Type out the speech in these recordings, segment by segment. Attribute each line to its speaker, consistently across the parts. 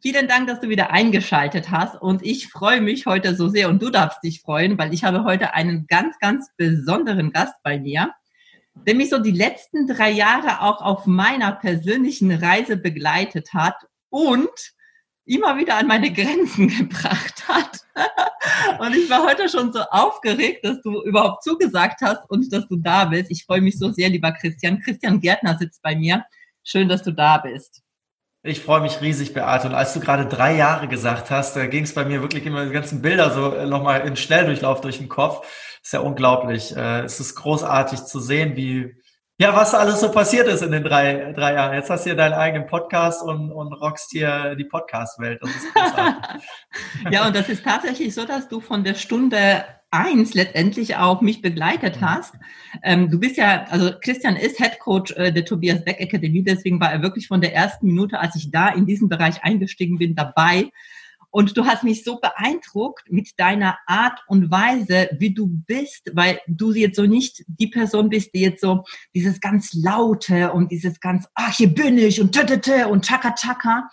Speaker 1: Vielen Dank, dass du wieder eingeschaltet hast und ich freue mich heute so sehr und du darfst dich freuen, weil ich habe heute einen ganz, ganz besonderen Gast bei mir, der mich so die letzten drei Jahre auch auf meiner persönlichen Reise begleitet hat und immer wieder an meine Grenzen gebracht hat. Und ich war heute schon so aufgeregt, dass du überhaupt zugesagt hast und dass du da bist. Ich freue mich so sehr, lieber Christian. Christian Gärtner sitzt bei mir. Schön, dass du da bist.
Speaker 2: Ich freue mich riesig, Beate. Und als du gerade drei Jahre gesagt hast, da ging es bei mir wirklich immer die ganzen Bilder so äh, nochmal in Schnelldurchlauf durch den Kopf. ist ja unglaublich. Äh, es ist großartig zu sehen, wie, ja, was alles so passiert ist in den drei, drei Jahren. Jetzt hast du hier deinen eigenen Podcast und, und rockst hier die Podcast-Welt.
Speaker 1: Ja, und das ist tatsächlich so, dass du von der Stunde eins letztendlich auch mich begleitet mhm. hast. Ähm, du bist ja, also Christian ist Head Coach äh, der Tobias Beck Akademie, deswegen war er wirklich von der ersten Minute, als ich da in diesen Bereich eingestiegen bin, dabei. Und du hast mich so beeindruckt mit deiner Art und Weise, wie du bist, weil du jetzt so nicht die Person bist, die jetzt so dieses ganz laute und dieses ganz, ach, hier bin ich und tötete und chaka chaka,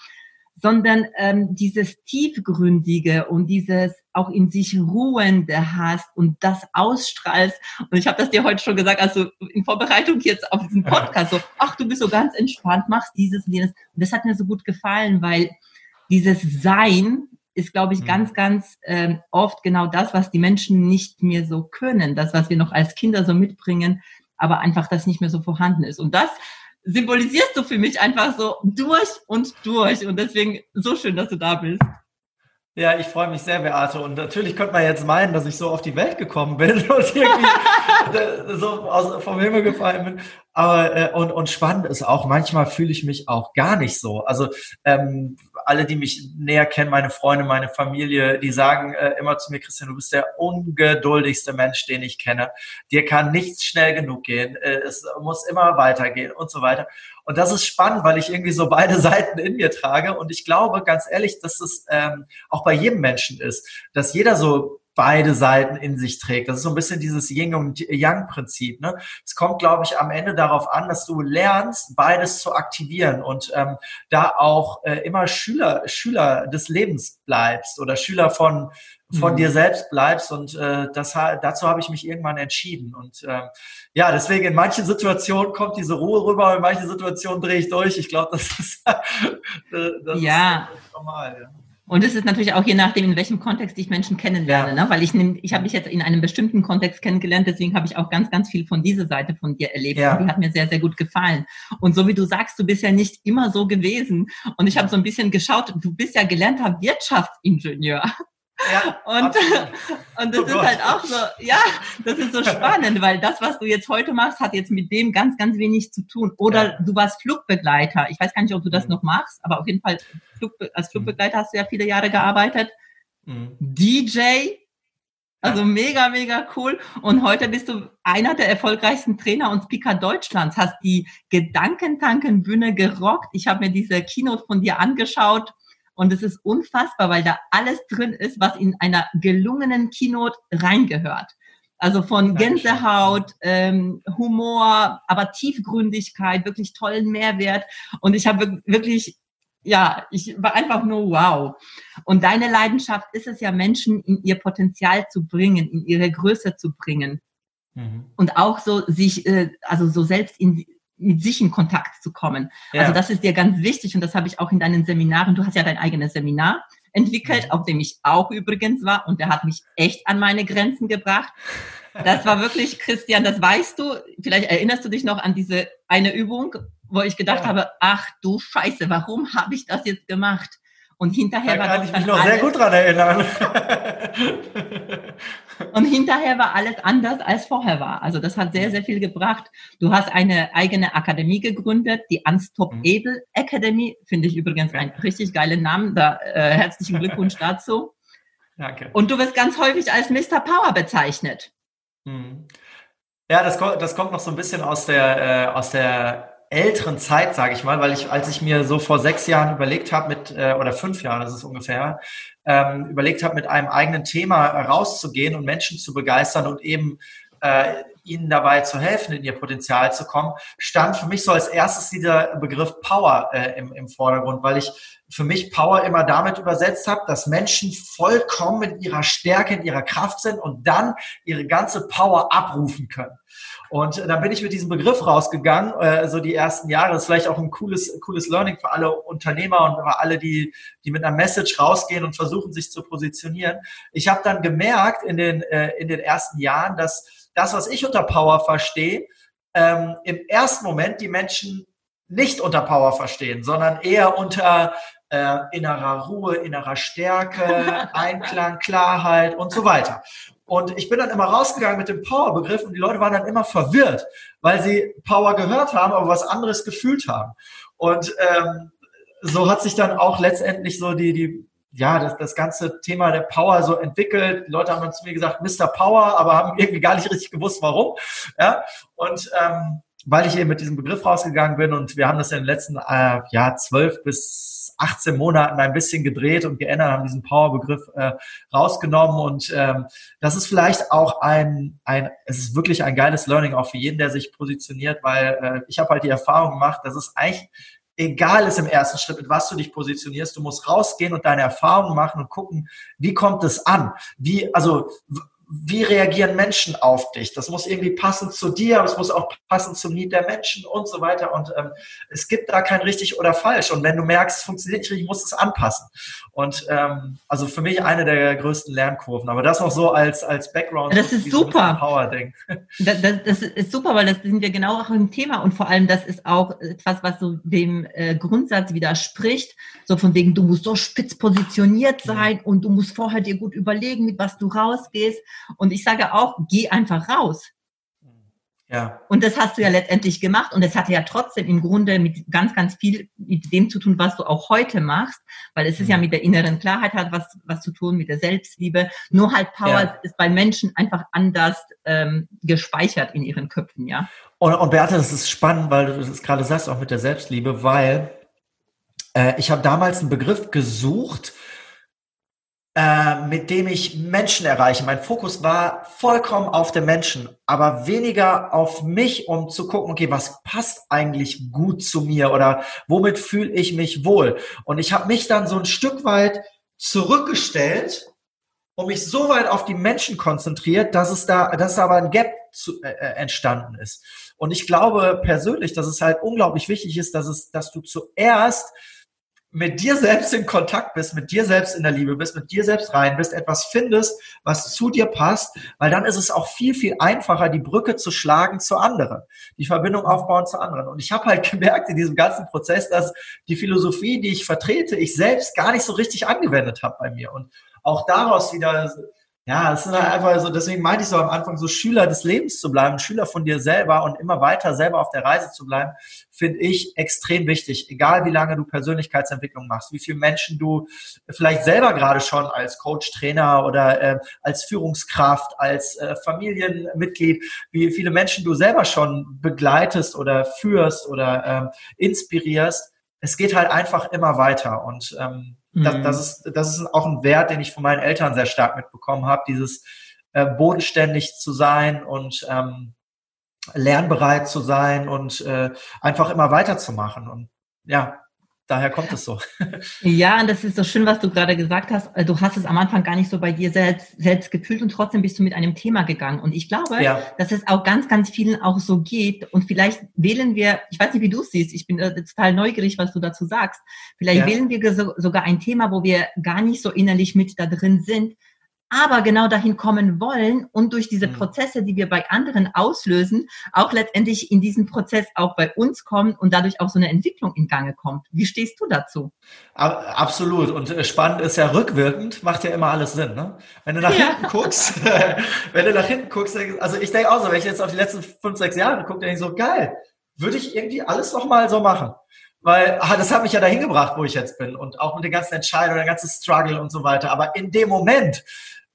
Speaker 1: sondern ähm, dieses tiefgründige und dieses auch in sich ruhende hast und das ausstrahlst. Und ich habe das dir heute schon gesagt, also in Vorbereitung jetzt auf diesen Podcast, so, ach, du bist so ganz entspannt, machst dieses und jenes. Und das hat mir so gut gefallen, weil dieses Sein ist, glaube ich, mhm. ganz, ganz ähm, oft genau das, was die Menschen nicht mehr so können, das, was wir noch als Kinder so mitbringen, aber einfach das nicht mehr so vorhanden ist. Und das symbolisierst du für mich einfach so durch und durch. Und deswegen so schön, dass du da bist.
Speaker 2: Ja, ich freue mich sehr, Beate. Und natürlich könnte man jetzt meinen, dass ich so auf die Welt gekommen bin und irgendwie so aus, vom Himmel gefallen bin. Aber äh, und, und spannend ist auch, manchmal fühle ich mich auch gar nicht so. Also ähm, alle, die mich näher kennen, meine Freunde, meine Familie, die sagen äh, immer zu mir, Christian, du bist der ungeduldigste Mensch, den ich kenne. Dir kann nichts schnell genug gehen. Äh, es muss immer weitergehen und so weiter. Und das ist spannend, weil ich irgendwie so beide Seiten in mir trage. Und ich glaube ganz ehrlich, dass es ähm, auch bei jedem Menschen ist, dass jeder so beide Seiten in sich trägt. Das ist so ein bisschen dieses Yin und Yang Prinzip. Ne? Es kommt, glaube ich, am Ende darauf an, dass du lernst, beides zu aktivieren und ähm, da auch äh, immer Schüler Schüler des Lebens bleibst oder Schüler von von mhm. dir selbst bleibst und äh, das dazu habe ich mich irgendwann entschieden und äh, ja deswegen in manchen Situationen kommt diese Ruhe rüber in manchen Situationen drehe ich durch ich glaube das ist
Speaker 1: das ja. ist normal ja. Und es ist natürlich auch je nachdem, in welchem Kontext ich Menschen kennenlerne, ne? weil ich nehm, ich habe dich jetzt in einem bestimmten Kontext kennengelernt, deswegen habe ich auch ganz, ganz viel von dieser Seite von dir erlebt. Ja. Und die hat mir sehr, sehr gut gefallen. Und so wie du sagst, du bist ja nicht immer so gewesen. Und ich habe so ein bisschen geschaut, du bist ja gelernter Wirtschaftsingenieur. Ja, und, und das oh ist Gott. halt auch so, ja, das ist so spannend, weil das, was du jetzt heute machst, hat jetzt mit dem ganz, ganz wenig zu tun. Oder ja. du warst Flugbegleiter. Ich weiß gar nicht, ob du das mhm. noch machst, aber auf jeden Fall Flugbe als Flugbegleiter hast du ja viele Jahre gearbeitet. Mhm. DJ, also mega, mega cool. Und heute bist du einer der erfolgreichsten Trainer und Speaker Deutschlands. Hast die Gedankentankenbühne gerockt. Ich habe mir diese Keynote von dir angeschaut und es ist unfassbar, weil da alles drin ist, was in einer gelungenen Keynote reingehört. Also von Gänsehaut, ähm, Humor, aber Tiefgründigkeit, wirklich tollen Mehrwert. Und ich habe wirklich, ja, ich war einfach nur wow. Und deine Leidenschaft ist es ja, Menschen in ihr Potenzial zu bringen, in ihre Größe zu bringen. Mhm. Und auch so sich, äh, also so selbst in, mit sich in Kontakt zu kommen. Ja. Also das ist dir ganz wichtig und das habe ich auch in deinen Seminaren. Du hast ja dein eigenes Seminar entwickelt, mhm. auf dem ich auch übrigens war und der hat mich echt an meine Grenzen gebracht. Das war wirklich, Christian, das weißt du. Vielleicht erinnerst du dich noch an diese eine Übung, wo ich gedacht ja. habe, ach du Scheiße, warum habe ich das jetzt gemacht? Und hinterher
Speaker 2: da war kann ich mich noch alles, sehr gut dran erinnern.
Speaker 1: und hinterher war alles anders als vorher war. Also das hat sehr, sehr viel gebracht. Du hast eine eigene Akademie gegründet, die Unstoppable mhm. Academy. Finde ich übrigens einen richtig geilen Namen. Da äh, herzlichen Glückwunsch dazu. Danke. Und du wirst ganz häufig als Mr. Power bezeichnet. Hm.
Speaker 2: Ja, das, das kommt noch so ein bisschen aus der, äh, aus der älteren Zeit, sage ich mal, weil ich, als ich mir so vor sechs Jahren überlegt habe, mit äh, oder fünf Jahren ist es ungefähr, ähm, überlegt habe, mit einem eigenen Thema rauszugehen und Menschen zu begeistern und eben äh, ihnen dabei zu helfen, in ihr Potenzial zu kommen, stand für mich so als erstes dieser Begriff Power äh, im, im Vordergrund, weil ich für mich Power immer damit übersetzt habe, dass Menschen vollkommen in ihrer Stärke, in ihrer Kraft sind und dann ihre ganze Power abrufen können. Und dann bin ich mit diesem Begriff rausgegangen, äh, so die ersten Jahre. Das ist vielleicht auch ein cooles, cooles Learning für alle Unternehmer und für alle, die, die mit einer Message rausgehen und versuchen, sich zu positionieren. Ich habe dann gemerkt in den, äh, in den ersten Jahren, dass das, was ich unter Power verstehe, ähm, im ersten Moment die Menschen nicht unter Power verstehen, sondern eher unter äh, innerer Ruhe, innerer Stärke, Einklang, Klarheit und so weiter. Und ich bin dann immer rausgegangen mit dem Power-Begriff und die Leute waren dann immer verwirrt, weil sie Power gehört haben, aber was anderes gefühlt haben. Und ähm, so hat sich dann auch letztendlich so die, die ja, das, das ganze Thema der Power so entwickelt. Die Leute haben dann zu mir gesagt, Mr. Power, aber haben irgendwie gar nicht richtig gewusst, warum. Ja, und ähm, weil ich eben mit diesem Begriff rausgegangen bin und wir haben das in den letzten äh, ja, zwölf bis 18 Monaten ein bisschen gedreht und geändert, haben diesen Power-Begriff äh, rausgenommen und ähm, das ist vielleicht auch ein, ein, es ist wirklich ein geiles Learning auch für jeden, der sich positioniert, weil äh, ich habe halt die Erfahrung gemacht, dass es eigentlich egal ist im ersten Schritt, mit was du dich positionierst. Du musst rausgehen und deine Erfahrungen machen und gucken, wie kommt es an? Wie, also, wie reagieren Menschen auf dich? Das muss irgendwie passen zu dir, aber es muss auch passen zum Need der Menschen und so weiter. Und ähm, es gibt da kein richtig oder falsch. Und wenn du merkst, es funktioniert nicht richtig, musst du es anpassen. Und ähm, also für mich eine der größten Lernkurven. Aber das noch so als, als Background.
Speaker 1: Das ist super. Power-Ding. Das, das, das, ist super, weil das sind wir genau auch im Thema. Und vor allem, das ist auch etwas, was so dem äh, Grundsatz widerspricht. So von wegen, du musst so spitz positioniert sein ja. und du musst vorher dir gut überlegen, mit was du rausgehst. Und ich sage auch, geh einfach raus. Ja. Und das hast du ja letztendlich gemacht und es hatte ja trotzdem im Grunde mit ganz, ganz viel mit dem zu tun, was du auch heute machst, weil es ist ja mhm. mit der inneren Klarheit hat was, was zu tun, mit der Selbstliebe. Nur halt Power ja. ist bei Menschen einfach anders ähm, gespeichert in ihren Köpfen, ja.
Speaker 2: Und, und Beate, das ist spannend, weil du das gerade sagst, auch mit der Selbstliebe, weil äh, ich habe damals einen Begriff gesucht, äh, mit dem ich Menschen erreiche. Mein Fokus war vollkommen auf den Menschen, aber weniger auf mich, um zu gucken, okay, was passt eigentlich gut zu mir oder womit fühle ich mich wohl. Und ich habe mich dann so ein Stück weit zurückgestellt und mich so weit auf die Menschen konzentriert, dass es da, dass aber ein Gap zu, äh, äh, entstanden ist. Und ich glaube persönlich, dass es halt unglaublich wichtig ist, dass es, dass du zuerst mit dir selbst in Kontakt bist, mit dir selbst in der Liebe bist, mit dir selbst rein bist, etwas findest, was zu dir passt, weil dann ist es auch viel, viel einfacher, die Brücke zu schlagen zu anderen, die Verbindung aufbauen zu anderen. Und ich habe halt gemerkt in diesem ganzen Prozess, dass die Philosophie, die ich vertrete, ich selbst gar nicht so richtig angewendet habe bei mir. Und auch daraus wieder ja, es ist halt einfach so, deswegen meinte ich so am Anfang, so Schüler des Lebens zu bleiben, Schüler von dir selber und immer weiter selber auf der Reise zu bleiben, finde ich extrem wichtig. Egal wie lange du Persönlichkeitsentwicklung machst, wie viele Menschen du vielleicht selber gerade schon als Coach, Trainer oder äh, als Führungskraft, als äh, Familienmitglied, wie viele Menschen du selber schon begleitest oder führst oder ähm, inspirierst. Es geht halt einfach immer weiter und ähm, das, das, mhm. ist, das ist auch ein Wert, den ich von meinen Eltern sehr stark mitbekommen habe, dieses äh, bodenständig zu sein und ähm, lernbereit zu sein und äh, einfach immer weiterzumachen. Und ja, daher kommt es so.
Speaker 1: Ja, und das ist so schön, was du gerade gesagt hast. Äh, du hast es am Anfang gar nicht so bei dir selbst, selbst gefühlt und trotzdem bist du mit einem Thema gegangen. Und ich glaube, ja. dass es auch ganz, ganz vielen auch so geht. Und vielleicht wählen wir, ich weiß nicht, wie du es siehst, ich bin äh, total neugierig, was du dazu sagst. Vielleicht ja. wählen wir so, sogar ein Thema, wo wir gar nicht so innerlich mit da drin sind, aber genau dahin kommen wollen und durch diese mhm. Prozesse, die wir bei anderen auslösen, auch letztendlich in diesen Prozess auch bei uns kommen und dadurch auch so eine Entwicklung in Gange kommt. Wie stehst du dazu?
Speaker 2: Absolut. Und äh, spannend ist ja rückwirkend, macht ja immer alles Sinn. Ne? Wenn du nach ja. hinten guckst, wenn du nach hinten guckst, also ich denke auch so, wenn ich jetzt auf die letzten fünf, sechs Jahre gucke, denke ich so, geil, würde ich irgendwie alles nochmal so machen. weil ah, das hat mich ja dahin gebracht, wo ich jetzt bin und auch mit den ganzen Entscheidungen, der ganze Struggle und so weiter. Aber in dem Moment,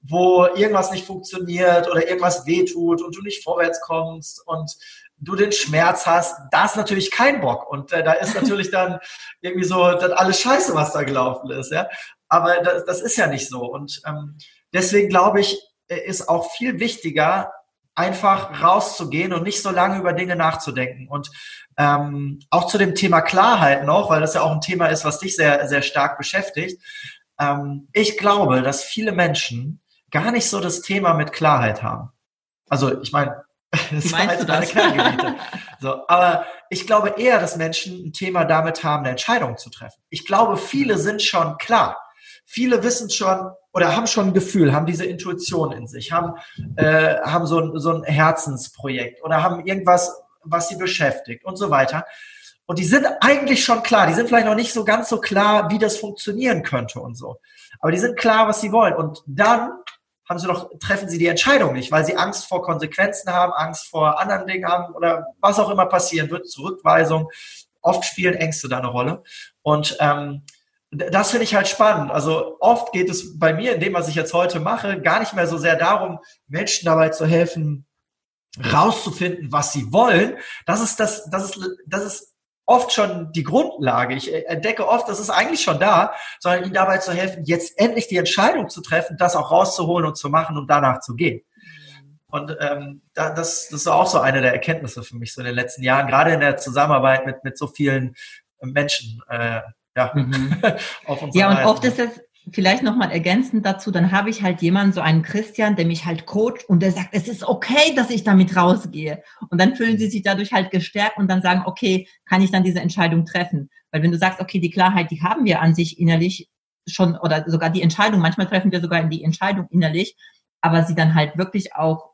Speaker 2: wo irgendwas nicht funktioniert oder irgendwas wehtut und du nicht vorwärts kommst und du den Schmerz hast, da ist natürlich kein Bock und äh, da ist natürlich dann irgendwie so das alles Scheiße, was da gelaufen ist, ja. Aber das, das ist ja nicht so und ähm, deswegen glaube ich, äh, ist auch viel wichtiger, einfach rauszugehen und nicht so lange über Dinge nachzudenken. Und ähm, auch zu dem Thema Klarheit noch, weil das ja auch ein Thema ist, was dich sehr, sehr stark beschäftigt. Ähm, ich glaube, dass viele Menschen gar nicht so das Thema mit Klarheit haben. Also ich meine, das
Speaker 1: ist halt meine Kerngebiete.
Speaker 2: so, aber ich glaube eher, dass Menschen ein Thema damit haben, eine Entscheidung zu treffen. Ich glaube, viele sind schon klar. Viele wissen schon, oder haben schon ein Gefühl, haben diese Intuition in sich, haben, äh, haben so, ein, so ein Herzensprojekt oder haben irgendwas, was sie beschäftigt und so weiter. Und die sind eigentlich schon klar, die sind vielleicht noch nicht so ganz so klar, wie das funktionieren könnte und so. Aber die sind klar, was sie wollen. Und dann haben sie doch, treffen sie die Entscheidung nicht, weil sie Angst vor Konsequenzen haben, Angst vor anderen Dingen haben oder was auch immer passieren wird, Zurückweisung. Oft spielen Ängste da eine Rolle. Und ähm, das finde ich halt spannend. Also oft geht es bei mir in dem, was ich jetzt heute mache, gar nicht mehr so sehr darum, Menschen dabei zu helfen, rauszufinden, was sie wollen. Das ist das, das ist, das ist oft schon die Grundlage. Ich entdecke oft, das ist eigentlich schon da, sondern ihnen dabei zu helfen, jetzt endlich die Entscheidung zu treffen, das auch rauszuholen und zu machen und danach zu gehen. Und ähm, das, das ist auch so eine der Erkenntnisse für mich so in den letzten Jahren, gerade in der Zusammenarbeit mit, mit so vielen Menschen. Äh,
Speaker 1: ja, mhm. ja und oft ist es vielleicht nochmal ergänzend dazu, dann habe ich halt jemanden, so einen Christian, der mich halt coacht und der sagt, es ist okay, dass ich damit rausgehe. Und dann fühlen sie sich dadurch halt gestärkt und dann sagen, okay, kann ich dann diese Entscheidung treffen? Weil wenn du sagst, okay, die Klarheit, die haben wir an sich innerlich schon oder sogar die Entscheidung, manchmal treffen wir sogar die Entscheidung innerlich, aber sie dann halt wirklich auch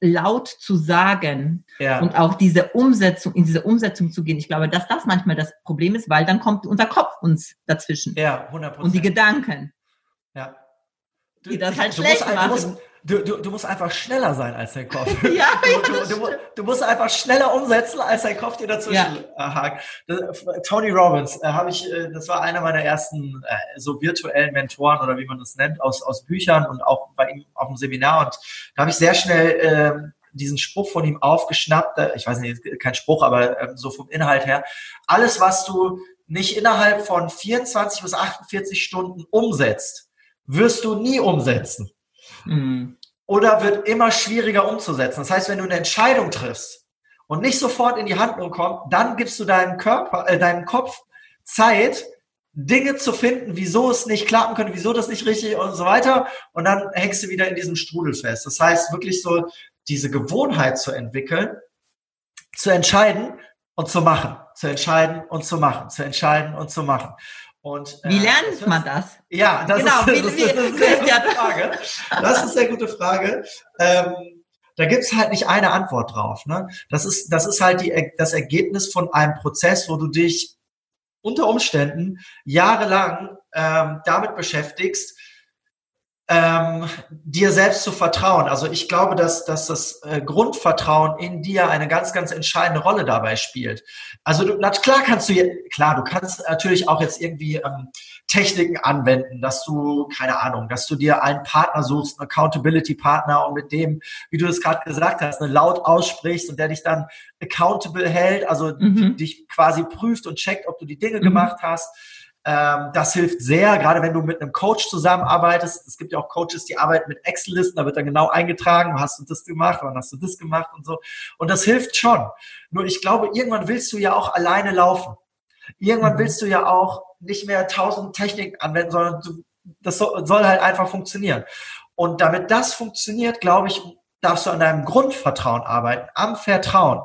Speaker 1: laut zu sagen ja. und auch diese Umsetzung, in diese Umsetzung zu gehen. Ich glaube, dass das manchmal das Problem ist, weil dann kommt unser Kopf uns dazwischen.
Speaker 2: Ja, 100
Speaker 1: Und die Gedanken.
Speaker 2: Ja.
Speaker 1: Du, die das halt schlecht machen.
Speaker 2: Du musst, du, du, du musst einfach schneller sein als dein Kopf. ja, du, du, du, musst einfach schneller umsetzen, als dein Kopf dir dazwischen ja. hakt. Tony Robbins, äh, habe ich, äh, das war einer meiner ersten äh, so virtuellen Mentoren oder wie man das nennt, aus, aus Büchern und auch bei ihm auf dem Seminar. Und da habe ich sehr schnell äh, diesen Spruch von ihm aufgeschnappt. Ich weiß nicht, kein Spruch, aber äh, so vom Inhalt her. Alles, was du nicht innerhalb von 24 bis 48 Stunden umsetzt, wirst du nie umsetzen. Mhm. Oder wird immer schwieriger umzusetzen. Das heißt, wenn du eine Entscheidung triffst und nicht sofort in die Handlung kommst, dann gibst du deinem Körper, äh, deinem Kopf Zeit, Dinge zu finden, wieso es nicht klappen könnte, wieso das nicht richtig und so weiter. Und dann hängst du wieder in diesem Strudel fest. Das heißt, wirklich so diese Gewohnheit zu entwickeln, zu entscheiden und zu machen, zu entscheiden und zu machen, zu entscheiden und zu machen.
Speaker 1: Und, äh, wie lernt man das?
Speaker 2: Ja, das, genau, ist, das, wie, ist, das ist eine sehr gute Frage. Das ist eine sehr gute Frage. Ähm, da gibt's halt nicht eine Antwort drauf. Ne? Das, ist, das ist halt die, das Ergebnis von einem Prozess, wo du dich unter Umständen jahrelang ähm, damit beschäftigst, ähm, dir selbst zu vertrauen. Also ich glaube, dass, dass das äh, Grundvertrauen in dir eine ganz, ganz entscheidende Rolle dabei spielt. Also du, na, klar kannst du, klar, du kannst natürlich auch jetzt irgendwie ähm, Techniken anwenden, dass du, keine Ahnung, dass du dir einen Partner suchst, einen Accountability-Partner und mit dem, wie du es gerade gesagt hast, eine laut aussprichst und der dich dann accountable hält, also mhm. dich quasi prüft und checkt, ob du die Dinge mhm. gemacht hast das hilft sehr, gerade wenn du mit einem Coach zusammenarbeitest. Es gibt ja auch Coaches, die arbeiten mit Excel-Listen, da wird dann genau eingetragen, hast du das gemacht, wann hast du das gemacht und so. Und das hilft schon. Nur ich glaube, irgendwann willst du ja auch alleine laufen. Irgendwann mhm. willst du ja auch nicht mehr tausend Techniken anwenden, sondern du, das soll, soll halt einfach funktionieren. Und damit das funktioniert, glaube ich, darfst du an deinem Grundvertrauen arbeiten, am Vertrauen.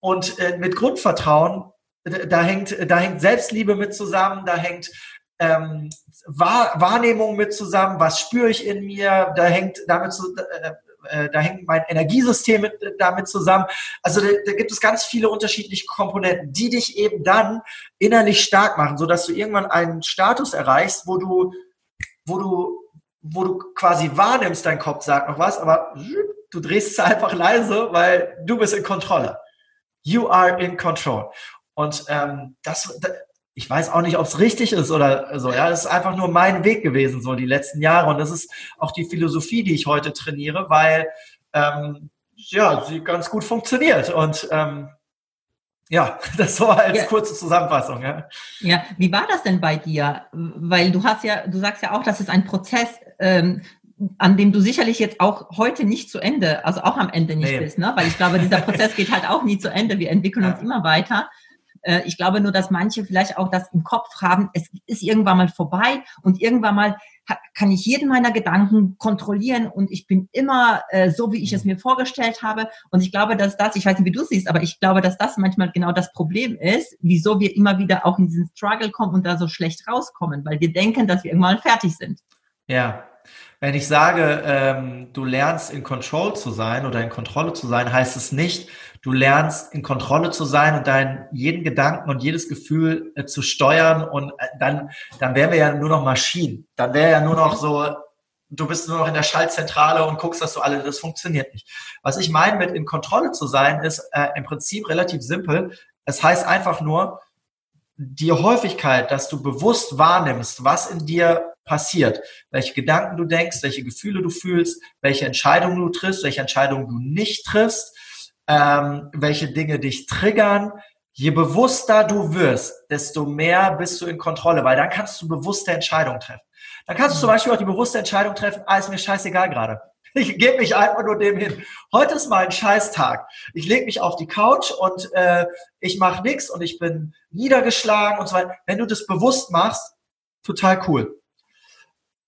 Speaker 2: Und äh, mit Grundvertrauen da hängt, da hängt Selbstliebe mit zusammen, da hängt ähm, Wahr, Wahrnehmung mit zusammen, was spüre ich in mir, da hängt damit zu, äh, äh, da hängt mein Energiesystem mit, damit zusammen. Also da, da gibt es ganz viele unterschiedliche Komponenten, die dich eben dann innerlich stark machen, so dass du irgendwann einen Status erreichst, wo du, wo du, wo du quasi wahrnimmst, dein Kopf sagt noch was, aber du drehst es einfach leise, weil du bist in Kontrolle. You are in control. Und ähm, das, ich weiß auch nicht, ob es richtig ist oder so. Ja, es ist einfach nur mein Weg gewesen, so die letzten Jahre. Und das ist auch die Philosophie, die ich heute trainiere, weil ähm, ja, sie ganz gut funktioniert. Und ähm, ja, das so als ja. kurze Zusammenfassung. Ja.
Speaker 1: ja, wie war das denn bei dir? Weil du hast ja, du sagst ja auch, das ist ein Prozess, ähm, an dem du sicherlich jetzt auch heute nicht zu Ende, also auch am Ende nicht nee. bist, ne? Weil ich glaube, dieser Prozess geht halt auch nie zu Ende. Wir entwickeln ja. uns immer weiter. Äh, ich glaube nur, dass manche vielleicht auch das im Kopf haben, es ist irgendwann mal vorbei und irgendwann mal kann ich jeden meiner Gedanken kontrollieren und ich bin immer äh, so, wie ich es mir vorgestellt habe. Und ich glaube, dass das, ich weiß nicht, wie du siehst, aber ich glaube, dass das manchmal genau das Problem ist, wieso wir immer wieder auch in diesen Struggle kommen und da so schlecht rauskommen, weil wir denken, dass wir irgendwann fertig sind.
Speaker 2: Ja, wenn ich sage, ähm, du lernst in Control zu sein oder in Kontrolle zu sein, heißt es nicht, du lernst in Kontrolle zu sein und deinen jeden Gedanken und jedes Gefühl äh, zu steuern und äh, dann, dann wären wir ja nur noch Maschinen. Dann wäre ja nur noch so, du bist nur noch in der Schaltzentrale und guckst, dass du alle, das funktioniert nicht. Was ich meine mit in Kontrolle zu sein, ist äh, im Prinzip relativ simpel. Es heißt einfach nur, die Häufigkeit, dass du bewusst wahrnimmst, was in dir passiert, welche Gedanken du denkst, welche Gefühle du fühlst, welche Entscheidungen du triffst, welche Entscheidungen du nicht triffst, ähm, welche Dinge dich triggern. Je bewusster du wirst, desto mehr bist du in Kontrolle, weil dann kannst du bewusste Entscheidungen treffen. Dann kannst du zum Beispiel auch die bewusste Entscheidung treffen, ah, ist mir scheißegal gerade. Ich gebe mich einfach nur dem hin. Heute ist mal ein Scheißtag. Ich lege mich auf die Couch und äh, ich mache nichts und ich bin niedergeschlagen und so weiter. Wenn du das bewusst machst, total cool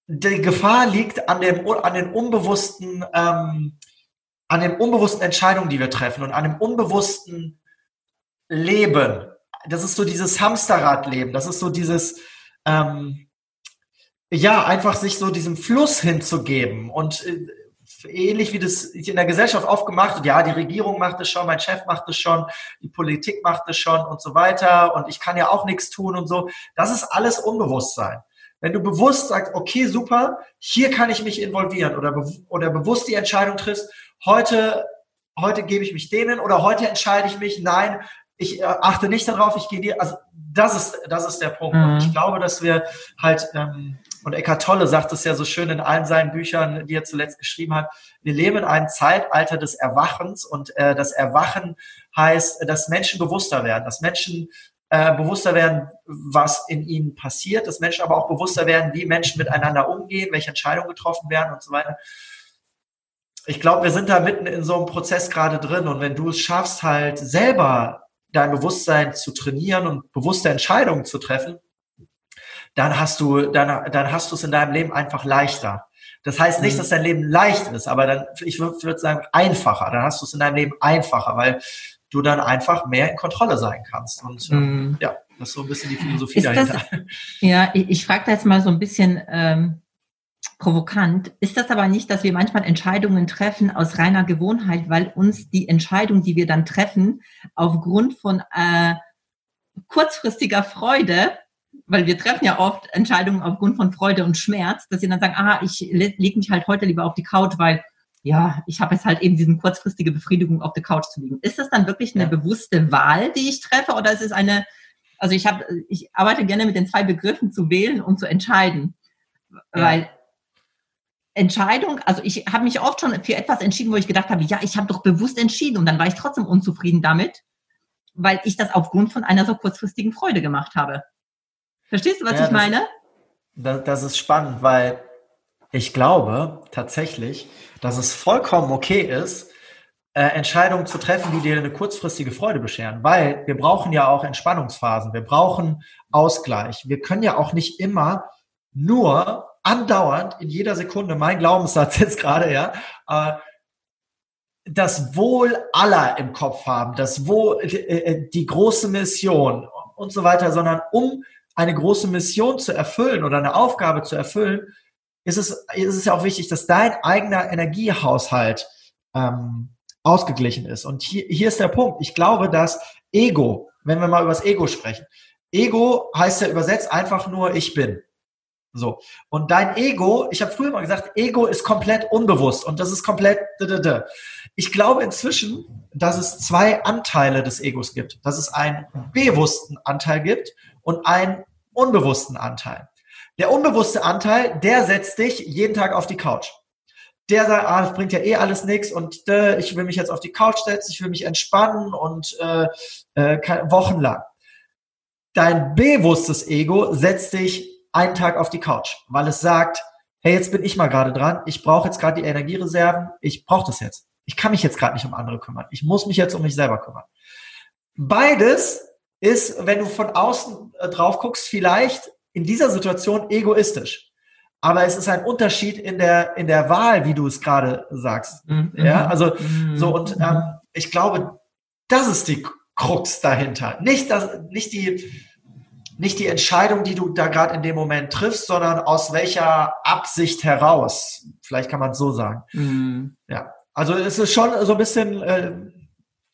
Speaker 2: die Gefahr liegt an dem, an den unbewussten, ähm, an den unbewussten Entscheidungen, die wir treffen und an dem unbewussten Leben. Das ist so dieses Hamsterradleben. Das ist so dieses, ähm, ja, einfach sich so diesem Fluss hinzugeben und äh, ähnlich wie das in der Gesellschaft aufgemacht wird, ja, die Regierung macht es schon, mein Chef macht es schon, die Politik macht es schon und so weiter und ich kann ja auch nichts tun und so. Das ist alles Unbewusstsein. Wenn du bewusst sagst, okay, super, hier kann ich mich involvieren oder, be oder bewusst die Entscheidung triffst, heute, heute gebe ich mich denen oder heute entscheide ich mich, nein, ich äh, achte nicht darauf, ich gehe dir, also das ist, das ist der Punkt. Mhm. Und ich glaube, dass wir halt, ähm, und Eckhart Tolle sagt es ja so schön in allen seinen Büchern, die er zuletzt geschrieben hat, wir leben in einem Zeitalter des Erwachens und äh, das Erwachen heißt, dass Menschen bewusster werden, dass Menschen äh, bewusster werden, was in ihnen passiert, dass Menschen aber auch bewusster werden, wie Menschen miteinander umgehen, welche Entscheidungen getroffen werden und so weiter. Ich glaube, wir sind da mitten in so einem Prozess gerade drin und wenn du es schaffst, halt selber dein Bewusstsein zu trainieren und bewusste Entscheidungen zu treffen, dann hast du, dann, dann hast du es in deinem Leben einfach leichter. Das heißt nicht, mhm. dass dein Leben leicht ist, aber dann, ich würde sagen, einfacher. Dann hast du es in deinem Leben einfacher, weil du dann einfach mehr in Kontrolle sein kannst. Und ähm, ja, das ist so ein bisschen die Philosophie ist dahinter.
Speaker 1: Das, ja, ich, ich frage da jetzt mal so ein bisschen ähm, provokant. Ist das aber nicht, dass wir manchmal Entscheidungen treffen aus reiner Gewohnheit, weil uns die Entscheidung, die wir dann treffen, aufgrund von äh, kurzfristiger Freude weil wir treffen ja oft Entscheidungen aufgrund von Freude und Schmerz, dass sie dann sagen, ah, ich lege mich halt heute lieber auf die Couch, weil ja, ich habe jetzt halt eben diesen kurzfristige Befriedigung auf der Couch zu liegen. Ist das dann wirklich eine ja. bewusste Wahl, die ich treffe, oder ist es eine, also ich habe, ich arbeite gerne mit den zwei Begriffen zu wählen und zu entscheiden, ja. weil Entscheidung, also ich habe mich oft schon für etwas entschieden, wo ich gedacht habe, ja, ich habe doch bewusst entschieden und dann war ich trotzdem unzufrieden damit, weil ich das aufgrund von einer so kurzfristigen Freude gemacht habe. Verstehst du, was ja, ich meine?
Speaker 2: Das, das ist spannend, weil ich glaube tatsächlich, dass es vollkommen okay ist, äh, Entscheidungen zu treffen, die dir eine kurzfristige Freude bescheren, weil wir brauchen ja auch Entspannungsphasen, wir brauchen Ausgleich. Wir können ja auch nicht immer nur andauernd in jeder Sekunde, mein Glaubenssatz jetzt gerade, ja, äh, das Wohl aller im Kopf haben, das Wohl, äh, äh, die große Mission und so weiter, sondern um eine große Mission zu erfüllen oder eine Aufgabe zu erfüllen, ist es, ist es ja auch wichtig, dass dein eigener Energiehaushalt ähm, ausgeglichen ist. Und hier, hier ist der Punkt. Ich glaube, dass Ego, wenn wir mal über das Ego sprechen, Ego heißt ja übersetzt einfach nur ich bin. So. Und dein Ego, ich habe früher mal gesagt, Ego ist komplett unbewusst und das ist komplett. Ich glaube inzwischen, dass es zwei Anteile des Egos gibt. Dass es einen bewussten Anteil gibt und einen unbewussten Anteil. Der unbewusste Anteil, der setzt dich jeden Tag auf die Couch. Der sagt, ah, das bringt ja eh alles nichts und äh, ich will mich jetzt auf die Couch setzen, ich will mich entspannen und äh, äh, wochenlang. Dein bewusstes Ego setzt dich einen Tag auf die Couch, weil es sagt, hey, jetzt bin ich mal gerade dran, ich brauche jetzt gerade die Energiereserven, ich brauche das jetzt. Ich kann mich jetzt gerade nicht um andere kümmern. Ich muss mich jetzt um mich selber kümmern. Beides ist, wenn du von außen äh, drauf guckst, vielleicht in dieser Situation egoistisch. Aber es ist ein Unterschied in der, in der Wahl, wie du es gerade sagst. Mhm. Ja, also, mhm. so, und ähm, ich glaube, das ist die Krux dahinter. Nicht, das, nicht die, nicht die Entscheidung, die du da gerade in dem Moment triffst, sondern aus welcher Absicht heraus. Vielleicht kann man es so sagen. Mhm. Ja. Also es ist schon so ein bisschen äh,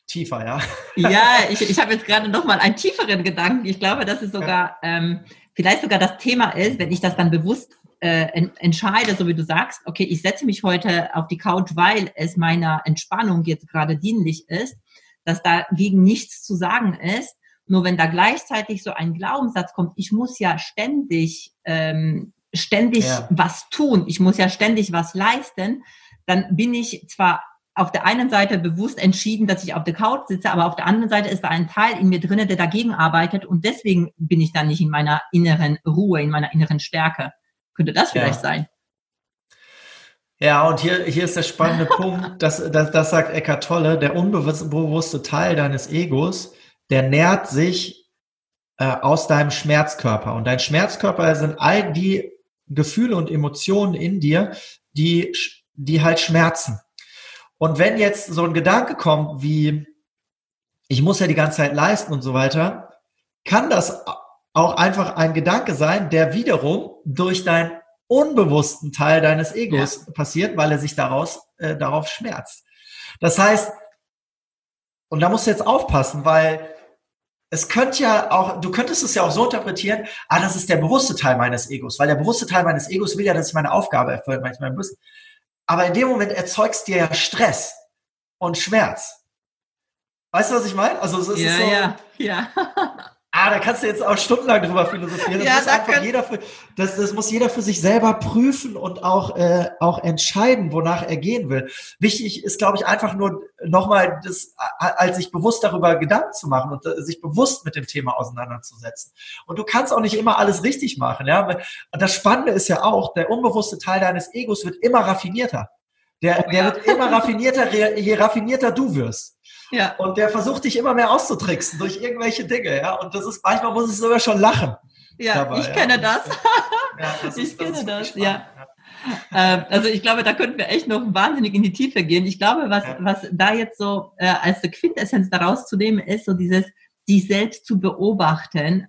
Speaker 2: tiefer, ja.
Speaker 1: Ja, ich, ich habe jetzt gerade noch mal einen tieferen Gedanken. Ich glaube, dass es sogar ähm, vielleicht sogar das Thema ist, wenn ich das dann bewusst äh, entscheide, so wie du sagst, okay, ich setze mich heute auf die Couch, weil es meiner Entspannung jetzt gerade dienlich ist, dass dagegen nichts zu sagen ist. Nur wenn da gleichzeitig so ein Glaubenssatz kommt, ich muss ja ständig, ähm, ständig ja. was tun, ich muss ja ständig was leisten, dann bin ich zwar auf der einen Seite bewusst entschieden, dass ich auf der Couch sitze, aber auf der anderen Seite ist da ein Teil in mir drinne, der dagegen arbeitet und deswegen bin ich dann nicht in meiner inneren Ruhe, in meiner inneren Stärke. Könnte das vielleicht ja. sein?
Speaker 2: Ja, und hier, hier ist der spannende Punkt, das, das, das sagt Eckart Tolle, der unbewusste Teil deines Egos, der nährt sich äh, aus deinem Schmerzkörper. Und dein Schmerzkörper sind all die Gefühle und Emotionen in dir, die, die halt schmerzen. Und wenn jetzt so ein Gedanke kommt wie, ich muss ja die ganze Zeit leisten und so weiter, kann das auch einfach ein Gedanke sein, der wiederum durch deinen unbewussten Teil deines Egos ja. passiert, weil er sich daraus, äh, darauf schmerzt. Das heißt, und da musst du jetzt aufpassen, weil es könnte ja auch, du könntest es ja auch so interpretieren, ah, das ist der bewusste Teil meines Egos, weil der bewusste Teil meines Egos will ja, dass ich meine Aufgabe erfülle, manchmal bewusst. Aber in dem Moment erzeugst dir ja Stress und Schmerz. Weißt du, was ich meine?
Speaker 1: Also es ist ja, so, ja, ja.
Speaker 2: Ah, da kannst du jetzt auch stundenlang drüber philosophieren. Das, ja, muss, einfach jeder für, das, das muss jeder für sich selber prüfen und auch, äh, auch entscheiden, wonach er gehen will. Wichtig ist, glaube ich, einfach nur nochmal das, als sich bewusst darüber Gedanken zu machen und äh, sich bewusst mit dem Thema auseinanderzusetzen. Und du kannst auch nicht immer alles richtig machen. Ja? Und das Spannende ist ja auch, der unbewusste Teil deines Egos wird immer raffinierter. Der, der wird immer raffinierter, je raffinierter du wirst. Ja. Und der versucht dich immer mehr auszutricksen durch irgendwelche Dinge, ja. Und das ist, manchmal muss ich sogar schon lachen.
Speaker 1: Ja, dabei, ich kenne ja. das. Ja, das ich ist, kenne das, das ja. Ähm, also ich glaube, da könnten wir echt noch wahnsinnig in die Tiefe gehen. Ich glaube, was, ja. was da jetzt so äh, als Quintessenz daraus zu nehmen ist, so dieses, sich selbst zu beobachten,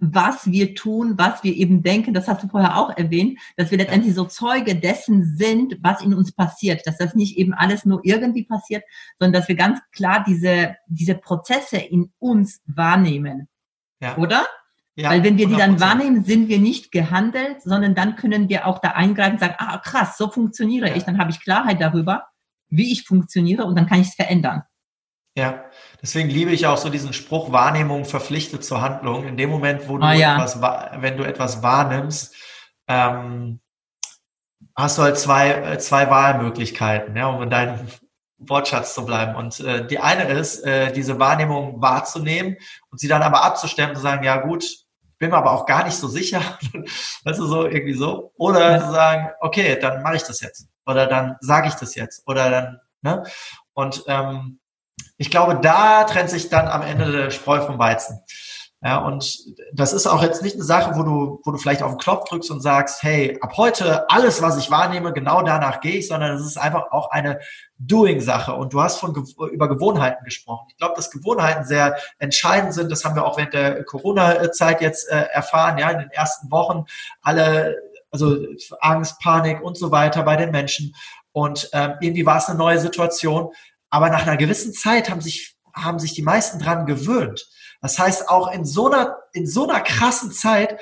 Speaker 1: was wir tun, was wir eben denken, das hast du vorher auch erwähnt, dass wir letztendlich so Zeuge dessen sind, was in uns passiert, dass das nicht eben alles nur irgendwie passiert, sondern dass wir ganz klar diese, diese Prozesse in uns wahrnehmen. Ja. Oder? Ja, Weil wenn wir die dann wahrnehmen, sind wir nicht gehandelt, sondern dann können wir auch da eingreifen und sagen, ah krass, so funktioniere ja. ich, dann habe ich Klarheit darüber, wie ich funktioniere und dann kann ich es verändern.
Speaker 2: Ja, deswegen liebe ich auch so diesen Spruch, Wahrnehmung verpflichtet zur Handlung. In dem Moment, wo du oh, ja. etwas, wenn du etwas wahrnimmst, ähm, hast du halt zwei, äh, zwei Wahlmöglichkeiten, ja, um in deinem Wortschatz zu bleiben. Und äh, die eine ist, äh, diese Wahrnehmung wahrzunehmen und sie dann aber abzustemmen, zu sagen, ja gut, bin mir aber auch gar nicht so sicher, weißt du, so irgendwie so. Oder ja. zu sagen, okay, dann mache ich das jetzt. Oder dann sage ich das jetzt. Oder dann, ne? Und ähm, ich glaube, da trennt sich dann am Ende der Spreu vom Weizen. Ja, und das ist auch jetzt nicht eine Sache, wo du, wo du vielleicht auf den Knopf drückst und sagst, hey, ab heute alles, was ich wahrnehme, genau danach gehe ich, sondern es ist einfach auch eine Doing-Sache. Und du hast von über Gewohnheiten gesprochen. Ich glaube, dass Gewohnheiten sehr entscheidend sind. Das haben wir auch während der Corona-Zeit jetzt äh, erfahren. Ja, in den ersten Wochen alle, also Angst, Panik und so weiter bei den Menschen. Und ähm, irgendwie war es eine neue Situation. Aber nach einer gewissen Zeit haben sich, haben sich die meisten dran gewöhnt. Das heißt, auch in so einer, in so einer krassen Zeit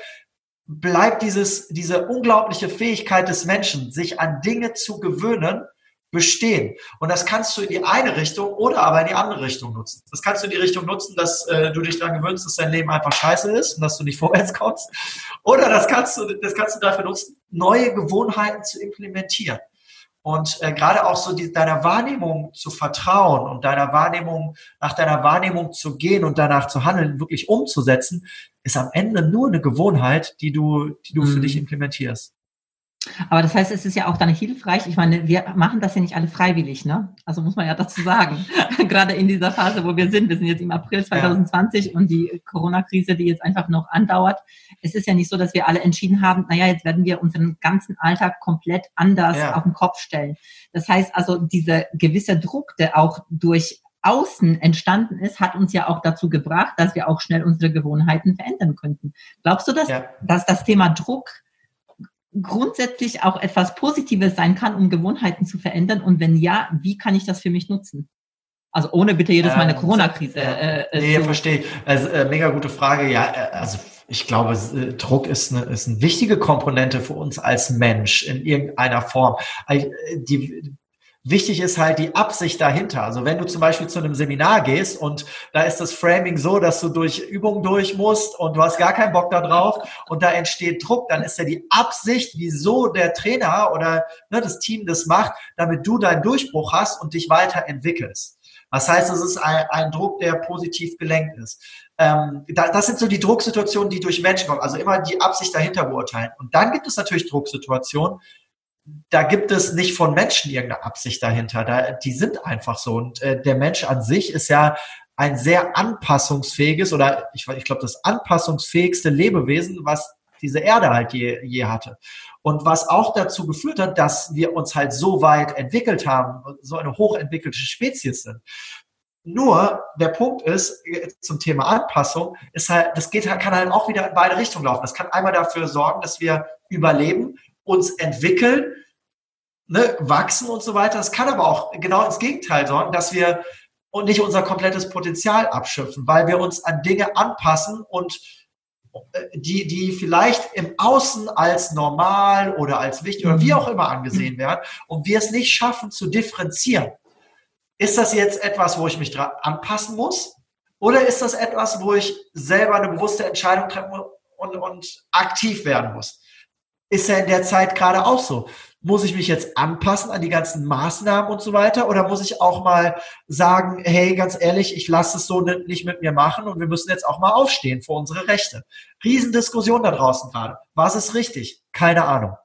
Speaker 2: bleibt dieses, diese unglaubliche Fähigkeit des Menschen, sich an Dinge zu gewöhnen, bestehen. Und das kannst du in die eine Richtung oder aber in die andere Richtung nutzen. Das kannst du in die Richtung nutzen, dass äh, du dich daran gewöhnst, dass dein Leben einfach scheiße ist und dass du nicht vorwärts kommst. Oder das kannst du, das kannst du dafür nutzen, neue Gewohnheiten zu implementieren. Und äh, gerade auch so die, deiner Wahrnehmung zu vertrauen und deiner Wahrnehmung, nach deiner Wahrnehmung zu gehen und danach zu handeln, wirklich umzusetzen, ist am Ende nur eine Gewohnheit, die du, die du mhm. für dich implementierst.
Speaker 1: Aber das heißt, es ist ja auch dann hilfreich. Ich meine, wir machen das ja nicht alle freiwillig, ne? Also muss man ja dazu sagen. Gerade in dieser Phase, wo wir sind. Wir sind jetzt im April 2020 ja. und die Corona-Krise, die jetzt einfach noch andauert. Es ist ja nicht so, dass wir alle entschieden haben, naja, jetzt werden wir unseren ganzen Alltag komplett anders ja. auf den Kopf stellen. Das heißt also, dieser gewisse Druck, der auch durch außen entstanden ist, hat uns ja auch dazu gebracht, dass wir auch schnell unsere Gewohnheiten verändern könnten. Glaubst du, dass, ja. dass das Thema Druck grundsätzlich auch etwas Positives sein kann, um Gewohnheiten zu verändern? Und wenn ja, wie kann ich das für mich nutzen? Also ohne bitte jedes Mal eine ähm, Corona-Krise.
Speaker 2: Äh, äh, nee, so. verstehe. Also, äh, mega gute Frage. Ja, äh, also ich glaube, äh, Druck ist eine, ist eine wichtige Komponente für uns als Mensch in irgendeiner Form. Äh, die, Wichtig ist halt die Absicht dahinter. Also wenn du zum Beispiel zu einem Seminar gehst und da ist das Framing so, dass du durch Übungen durch musst und du hast gar keinen Bock da drauf und da entsteht Druck, dann ist ja die Absicht, wieso der Trainer oder ne, das Team das macht, damit du deinen Durchbruch hast und dich weiterentwickelst. Was heißt, es ist ein, ein Druck, der positiv gelenkt ist. Ähm, da, das sind so die Drucksituationen, die durch Menschen kommen. Also immer die Absicht dahinter beurteilen. Und dann gibt es natürlich Drucksituationen, da gibt es nicht von Menschen irgendeine Absicht dahinter. Da, die sind einfach so. Und äh, der Mensch an sich ist ja ein sehr anpassungsfähiges oder ich, ich glaube das anpassungsfähigste Lebewesen, was diese Erde halt je, je hatte. Und was auch dazu geführt hat, dass wir uns halt so weit entwickelt haben, so eine hochentwickelte Spezies sind. Nur der Punkt ist zum Thema Anpassung ist halt, das geht kann halt auch wieder in beide Richtungen laufen. Das kann einmal dafür sorgen, dass wir überleben, uns entwickeln, ne, wachsen und so weiter. Es kann aber auch genau ins Gegenteil sorgen, dass wir und nicht unser komplettes Potenzial abschöpfen, weil wir uns an Dinge anpassen und äh, die, die vielleicht im Außen als normal oder als wichtig oder wie auch immer angesehen werden und wir es nicht schaffen zu differenzieren. Ist das jetzt etwas, wo ich mich dran anpassen muss? Oder ist das etwas, wo ich selber eine bewusste Entscheidung treffen muss und, und aktiv werden muss? ist ja in der Zeit gerade auch so. Muss ich mich jetzt anpassen an die ganzen Maßnahmen und so weiter? Oder muss ich auch mal sagen, hey, ganz ehrlich, ich lasse es so nicht mit mir machen und wir müssen jetzt auch mal aufstehen für unsere Rechte. Riesendiskussion da draußen gerade. Was ist richtig? Keine Ahnung.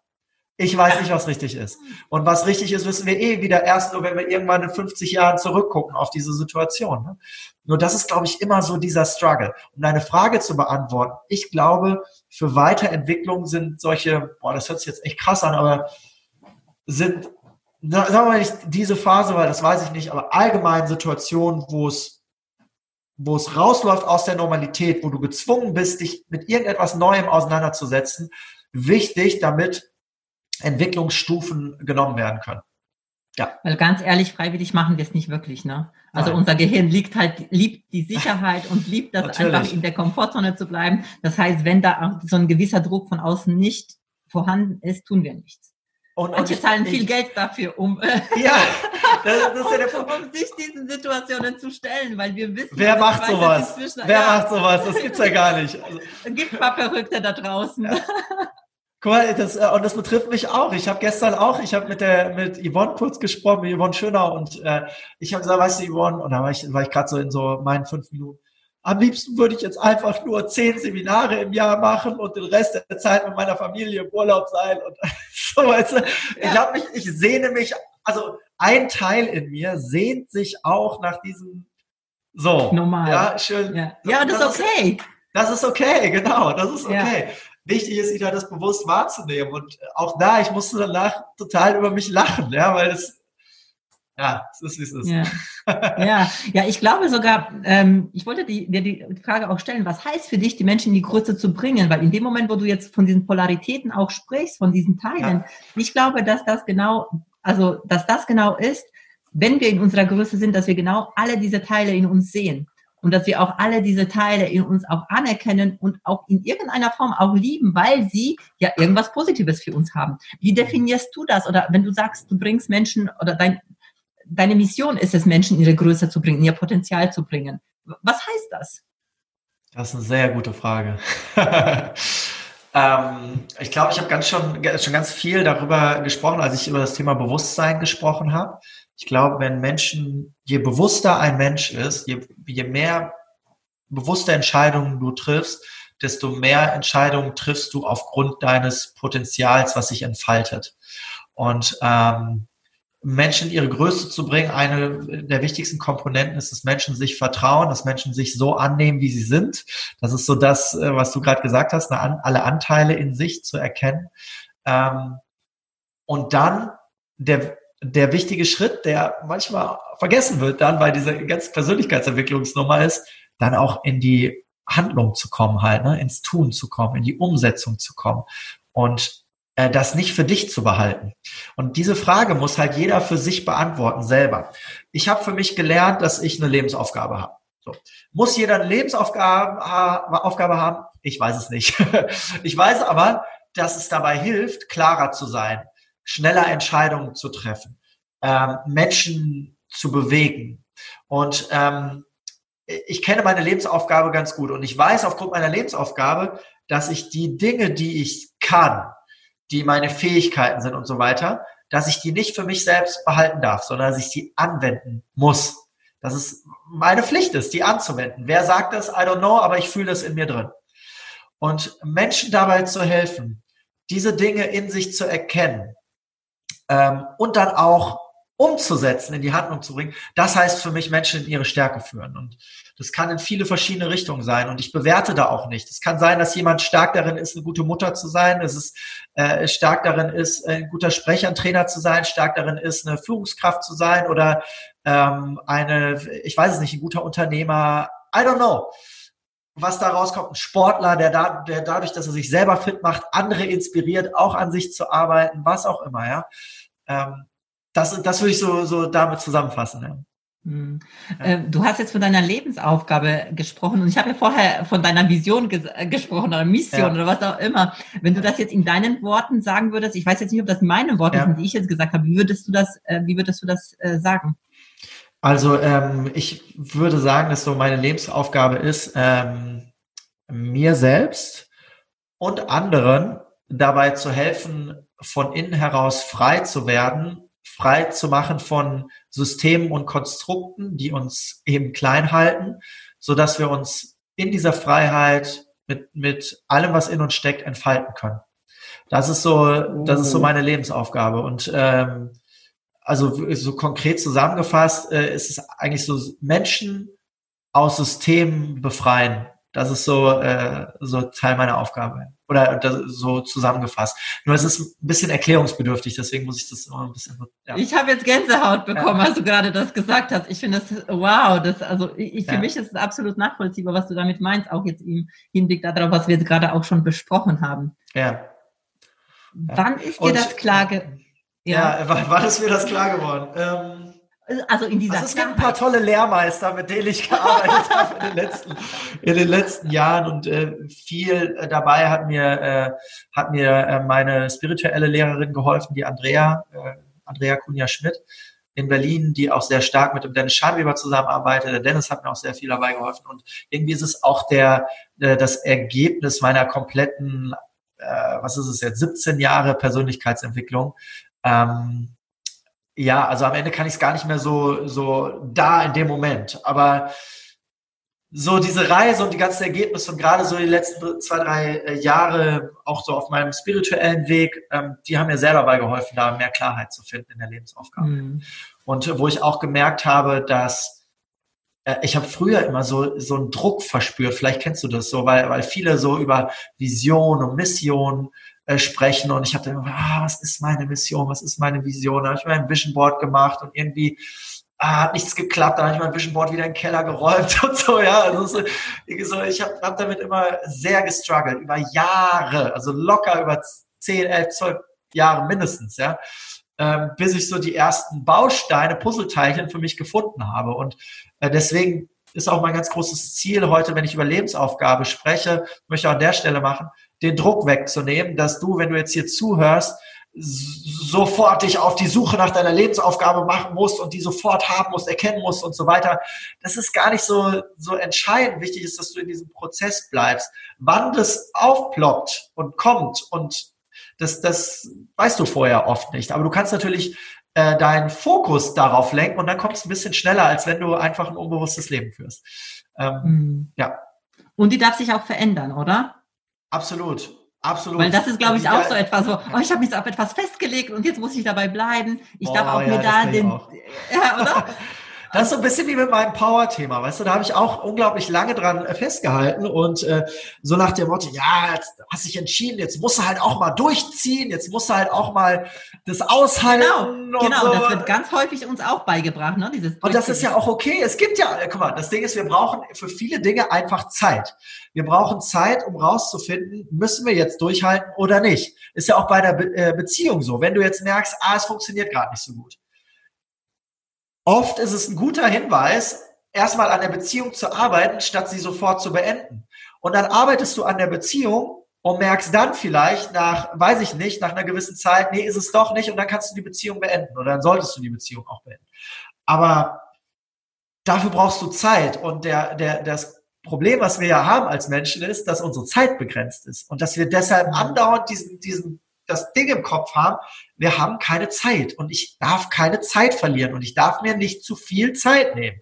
Speaker 2: Ich weiß nicht, was richtig ist. Und was richtig ist, wissen wir eh wieder erst nur, wenn wir irgendwann in 50 Jahren zurückgucken auf diese Situation. Ne? Nur das ist, glaube ich, immer so dieser Struggle. Um deine Frage zu beantworten, ich glaube, für Weiterentwicklung sind solche, boah, das hört sich jetzt echt krass an, aber sind, sagen wir mal nicht diese Phase, weil das weiß ich nicht, aber allgemein Situationen, wo es wo es rausläuft aus der Normalität, wo du gezwungen bist, dich mit irgendetwas Neuem auseinanderzusetzen, wichtig, damit Entwicklungsstufen genommen werden können.
Speaker 1: Ja. Weil ganz ehrlich, freiwillig machen wir es nicht wirklich, ne? Also Nein. unser Gehirn liegt halt, liebt die Sicherheit und liebt das einfach in der Komfortzone zu bleiben. Das heißt, wenn da auch so ein gewisser Druck von außen nicht vorhanden ist, tun wir nichts. Und, Manche zahlen viel Geld dafür, um,
Speaker 2: ja, das, das ist ja der
Speaker 1: Punkt. um sich diesen Situationen zu stellen, weil wir wissen,
Speaker 2: wer macht sowas? Wer ja. macht sowas? Das gibt's ja gar nicht.
Speaker 1: Also, gibt ein paar Verrückte da draußen. Ja.
Speaker 2: Guck mal, das, äh, und das betrifft mich auch. Ich habe gestern auch, ich habe mit der mit Yvonne kurz gesprochen, mit Yvonne Schönau und äh, ich habe gesagt, weißt du, Yvonne, und da war ich, war ich gerade so in so meinen fünf Minuten. Am liebsten würde ich jetzt einfach nur zehn Seminare im Jahr machen und den Rest der Zeit mit meiner Familie im Urlaub sein und so weißt du. Ich habe mich, ich sehne mich, also ein Teil in mir sehnt sich auch nach diesem so.
Speaker 1: Normal.
Speaker 2: Ja, schön.
Speaker 1: Ja, ja das, das ist okay.
Speaker 2: Das ist okay, genau, das ist okay. Ja wichtig ist, wieder das bewusst wahrzunehmen. Und auch da, ich musste danach total über mich lachen, ja, weil es, ja, es ist, wie es ist.
Speaker 1: Ja, ja. ja ich glaube sogar, ähm, ich wollte dir die, die Frage auch stellen, was heißt für dich, die Menschen in die Größe zu bringen? Weil in dem Moment, wo du jetzt von diesen Polaritäten auch sprichst, von diesen Teilen, ja. ich glaube, dass das genau, also, dass das genau ist, wenn wir in unserer Größe sind, dass wir genau alle diese Teile in uns sehen. und dass wir auch alle diese Teile in uns auch anerkennen und auch in irgendeiner Form auch lieben, weil sie ja irgendwas Positives für uns haben. Wie definierst du das? Oder wenn du sagst, du bringst Menschen oder dein, deine Mission ist es, Menschen ihre Größe zu bringen, ihr Potenzial zu bringen. Was heißt das?
Speaker 2: Das ist eine sehr gute Frage. ähm, ich glaube, ich habe ganz schon, schon ganz viel darüber gesprochen, als ich über das Thema Bewusstsein gesprochen habe. Ich glaube, wenn Menschen, je bewusster ein Mensch ist, je, je mehr bewusste Entscheidungen du triffst, desto mehr Entscheidungen triffst du aufgrund deines Potenzials, was sich entfaltet. Und ähm, Menschen ihre Größe zu bringen, eine der wichtigsten Komponenten ist, dass Menschen sich vertrauen, dass Menschen sich so annehmen, wie sie sind. Das ist so das, äh, was du gerade gesagt hast, alle Anteile in sich zu erkennen. Ähm, und dann der, der wichtige Schritt, der manchmal vergessen wird, dann bei dieser ganzen Persönlichkeitsentwicklungsnummer ist, dann auch in die Handlung zu kommen, halt, ne, ins Tun zu kommen, in die Umsetzung zu kommen. Und das nicht für dich zu behalten? Und diese Frage muss halt jeder für sich beantworten selber. Ich habe für mich gelernt, dass ich eine Lebensaufgabe habe. So. Muss jeder eine Lebensaufgabe Aufgabe haben? Ich weiß es nicht. ich weiß aber, dass es dabei hilft, klarer zu sein, schneller Entscheidungen zu treffen, ähm, Menschen zu bewegen. Und ähm, ich kenne meine Lebensaufgabe ganz gut und ich weiß aufgrund meiner Lebensaufgabe, dass ich die Dinge, die ich kann, die meine Fähigkeiten sind und so weiter, dass ich die nicht für mich selbst behalten darf, sondern dass ich die anwenden muss. Dass es meine Pflicht ist, die anzuwenden. Wer sagt das? I don't know, aber ich fühle es in mir drin. Und Menschen dabei zu helfen, diese Dinge in sich zu erkennen ähm, und dann auch umzusetzen, in die Handlung zu bringen, das heißt für mich Menschen in ihre Stärke führen. Und das kann in viele verschiedene Richtungen sein. Und ich bewerte da auch nicht. Es kann sein, dass jemand stark darin ist, eine gute Mutter zu sein, dass es äh, stark darin ist, ein guter Sprecher, ein Trainer zu sein, stark darin ist, eine Führungskraft zu sein oder ähm, eine, ich weiß es nicht, ein guter Unternehmer. I don't know was da rauskommt, ein Sportler, der, da, der dadurch, dass er sich selber fit macht, andere inspiriert, auch an sich zu arbeiten, was auch immer, ja. Ähm, das, das würde ich so, so damit zusammenfassen. Ja.
Speaker 1: Hm. Ja. Du hast jetzt von deiner Lebensaufgabe gesprochen und ich habe ja vorher von deiner Vision ges äh, gesprochen oder Mission ja. oder was auch immer. Wenn du das jetzt in deinen Worten sagen würdest, ich weiß jetzt nicht, ob das meine Worte ja. sind, die ich jetzt gesagt habe, wie würdest du das, äh, wie würdest du das äh, sagen?
Speaker 2: Also ähm, ich würde sagen, dass so meine Lebensaufgabe ist, ähm, mir selbst und anderen dabei zu helfen, von innen heraus frei zu werden frei zu machen von Systemen und Konstrukten, die uns eben klein halten, so dass wir uns in dieser Freiheit mit, mit allem, was in uns steckt, entfalten können. Das ist so, das ist so meine Lebensaufgabe. Und ähm, also so konkret zusammengefasst äh, ist es eigentlich so Menschen aus Systemen befreien. Das ist so, äh, so Teil meiner Aufgabe oder so zusammengefasst. Nur es ist ein bisschen erklärungsbedürftig, deswegen muss ich das immer ein bisschen.
Speaker 1: Ja. Ich habe jetzt Gänsehaut bekommen, ja. als du gerade das gesagt hast. Ich finde das wow, das also ich, für ja. mich ist es absolut nachvollziehbar, was du damit meinst, auch jetzt im Hinblick darauf, was wir jetzt gerade auch schon besprochen haben.
Speaker 2: Ja.
Speaker 1: Wann ist dir Und, das klar?
Speaker 2: Ge ja, wann, wann ist mir das klar geworden? Ähm,
Speaker 1: also in dieser
Speaker 2: also es gibt ein paar tolle Lehrmeister, mit denen ich gearbeitet habe in den letzten, in den letzten Jahren und äh, viel äh, dabei hat mir, äh, hat mir äh, meine spirituelle Lehrerin geholfen, die Andrea, äh, Andrea Kunja Schmidt in Berlin, die auch sehr stark mit dem Dennis Schanweber zusammenarbeitet. Der Dennis hat mir auch sehr viel dabei geholfen und irgendwie ist es auch der, äh, das Ergebnis meiner kompletten, äh, was ist es jetzt, 17 Jahre Persönlichkeitsentwicklung. Ähm, ja, also am Ende kann ich es gar nicht mehr so, so da in dem Moment. Aber so diese Reise und die ganzen Ergebnisse und gerade so die letzten zwei, drei äh, Jahre auch so auf meinem spirituellen Weg, ähm, die haben mir selber dabei geholfen, da mehr Klarheit zu finden in der Lebensaufgabe. Mhm. Und wo ich auch gemerkt habe, dass äh, ich habe früher immer so so einen Druck verspürt. Vielleicht kennst du das so, weil weil viele so über Vision und Mission äh, sprechen und ich habe dann ah, was ist meine Mission, was ist meine Vision? Da habe ich mir ein Vision Board gemacht und irgendwie ah, hat nichts geklappt, da habe ich mein Vision Board wieder in den Keller geräumt und so, ja. Also so, ich habe hab damit immer sehr gestruggelt, über Jahre, also locker über 10, 11, 12 Jahre mindestens, ja. Ähm, bis ich so die ersten Bausteine, Puzzleteilchen für mich gefunden habe. Und äh, deswegen ist auch mein ganz großes Ziel heute, wenn ich über Lebensaufgabe spreche, möchte auch an der Stelle machen, den Druck wegzunehmen, dass du, wenn du jetzt hier zuhörst, sofort dich auf die Suche nach deiner Lebensaufgabe machen musst und die sofort haben musst, erkennen musst und so weiter. Das ist gar nicht so, so entscheidend. Wichtig ist, dass du in diesem Prozess bleibst. Wann das aufploppt und kommt und das, das weißt du vorher oft nicht. Aber du kannst natürlich äh, deinen Fokus darauf lenken und dann kommt es ein bisschen schneller, als wenn du einfach ein unbewusstes Leben führst.
Speaker 1: Ähm, mhm. Ja. Und die darf sich auch verändern, oder?
Speaker 2: Absolut. Absolut.
Speaker 1: Weil das ist, glaube ich, auch so etwas so, oh, ich habe mich auf etwas festgelegt und jetzt muss ich dabei bleiben. Ich Boah, darf auch ja, mir da den. Ja,
Speaker 2: oder? Das ist so ein bisschen wie mit meinem Power-Thema, weißt du, da habe ich auch unglaublich lange dran äh, festgehalten und äh, so nach dem Motto, ja, jetzt hast dich entschieden, jetzt musst du halt auch mal durchziehen, jetzt musst du halt auch mal das aushalten.
Speaker 1: Genau, genau, so. das wird ganz häufig uns auch beigebracht, ne? Dieses
Speaker 2: und das ist ja auch okay. Es gibt ja, guck mal, das Ding ist, wir brauchen für viele Dinge einfach Zeit. Wir brauchen Zeit, um rauszufinden, müssen wir jetzt durchhalten oder nicht. Ist ja auch bei der Be äh, Beziehung so. Wenn du jetzt merkst, ah, es funktioniert gerade nicht so gut Oft ist es ein guter Hinweis, erstmal an der Beziehung zu arbeiten, statt sie sofort zu beenden. Und dann arbeitest du an der Beziehung und merkst dann vielleicht nach, weiß ich nicht, nach einer gewissen Zeit, nee, ist es doch nicht und dann kannst du die Beziehung beenden oder dann solltest du die Beziehung auch beenden. Aber dafür brauchst du Zeit und der, der, das Problem, was wir ja haben als Menschen ist, dass unsere Zeit begrenzt ist und dass wir deshalb andauernd diesen, diesen das Ding im Kopf haben, wir haben keine Zeit und ich darf keine Zeit verlieren und ich darf mir nicht zu viel Zeit nehmen.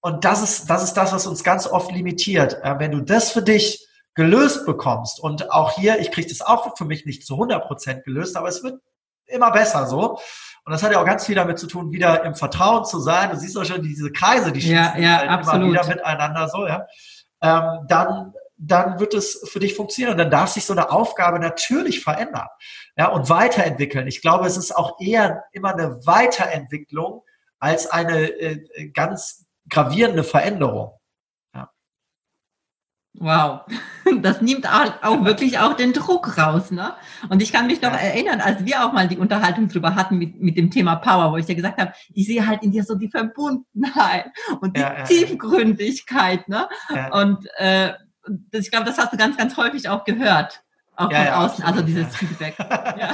Speaker 2: Und das ist, das ist das, was uns ganz oft limitiert. Äh, wenn du das für dich gelöst bekommst und auch hier, ich kriege das auch für mich nicht zu 100 Prozent gelöst, aber es wird immer besser so. Und das hat ja auch ganz viel damit zu tun, wieder im Vertrauen zu sein. Du siehst auch schon diese Kreise, die
Speaker 1: ja, ja, halt immer
Speaker 2: wieder miteinander so, ja. Ähm, dann dann wird es für dich funktionieren und dann darf sich so eine Aufgabe natürlich verändern ja, und weiterentwickeln. Ich glaube, es ist auch eher immer eine Weiterentwicklung als eine äh, ganz gravierende Veränderung. Ja.
Speaker 1: Wow, das nimmt auch wirklich auch den Druck raus. Ne? Und ich kann mich noch ja. erinnern, als wir auch mal die Unterhaltung drüber hatten mit, mit dem Thema Power, wo ich dir gesagt habe, ich sehe halt in dir so die Verbundenheit und die ja, Tiefgründigkeit. Ne? Und äh, ich glaube, das hast du ganz, ganz häufig auch gehört. Auch ja, von ja, außen, also dieses Feedback. ja.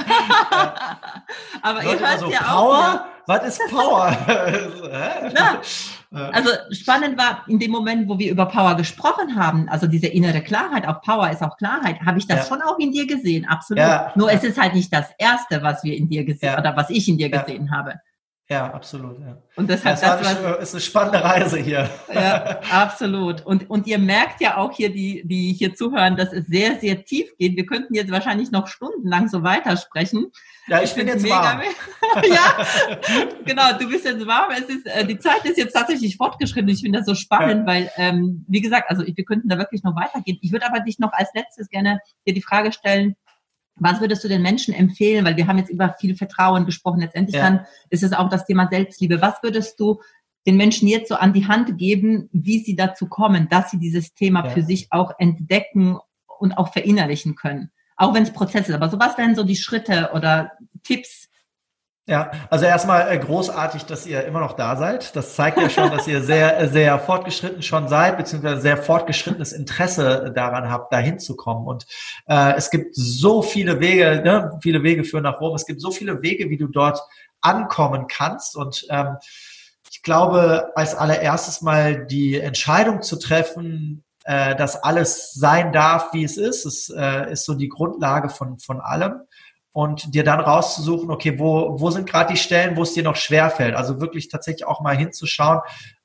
Speaker 2: Aber Leute, ihr hört also ja Power? auch. Was ist Power?
Speaker 1: Na, also spannend war in dem Moment, wo wir über Power gesprochen haben, also diese innere Klarheit, auch Power ist auch Klarheit, habe ich das schon auch in dir gesehen, absolut. Nur es ist halt nicht das Erste, was wir in dir gesehen oder was ich in dir gesehen habe.
Speaker 2: Ja, absolut. Ja.
Speaker 1: Und deshalb
Speaker 2: das, das war, ist eine spannende Reise hier.
Speaker 1: Ja, absolut. Und, und ihr merkt ja auch hier, die, die hier zuhören, dass es sehr, sehr tief geht. Wir könnten jetzt wahrscheinlich noch stundenlang so weitersprechen.
Speaker 2: Ja, ich, ich bin jetzt mega, warm.
Speaker 1: ja, genau, du bist jetzt warm. Es ist, äh, die Zeit ist jetzt tatsächlich fortgeschritten. Ich finde das so spannend, ja. weil, ähm, wie gesagt, also wir könnten da wirklich noch weitergehen. Ich würde aber dich noch als letztes gerne dir die Frage stellen, was würdest du den Menschen empfehlen? Weil wir haben jetzt über viel Vertrauen gesprochen. Letztendlich ja. dann ist es auch das Thema Selbstliebe. Was würdest du den Menschen jetzt so an die Hand geben, wie sie dazu kommen, dass sie dieses Thema ja. für sich auch entdecken und auch verinnerlichen können? Auch wenn es Prozesse ist. Aber so was wären so die Schritte oder Tipps,
Speaker 2: ja, also erstmal äh, großartig, dass ihr immer noch da seid. Das zeigt ja schon, dass ihr sehr, sehr fortgeschritten schon seid, beziehungsweise sehr fortgeschrittenes Interesse daran habt, da hinzukommen. Und äh, es gibt so viele Wege, ne? viele Wege führen nach Rom. Es gibt so viele Wege, wie du dort ankommen kannst. Und ähm, ich glaube, als allererstes mal die Entscheidung zu treffen, äh, dass alles sein darf, wie es ist, es äh, ist so die Grundlage von, von allem und dir dann rauszusuchen, okay, wo, wo sind gerade die Stellen, wo es dir noch schwer fällt. Also wirklich tatsächlich auch mal hinzuschauen.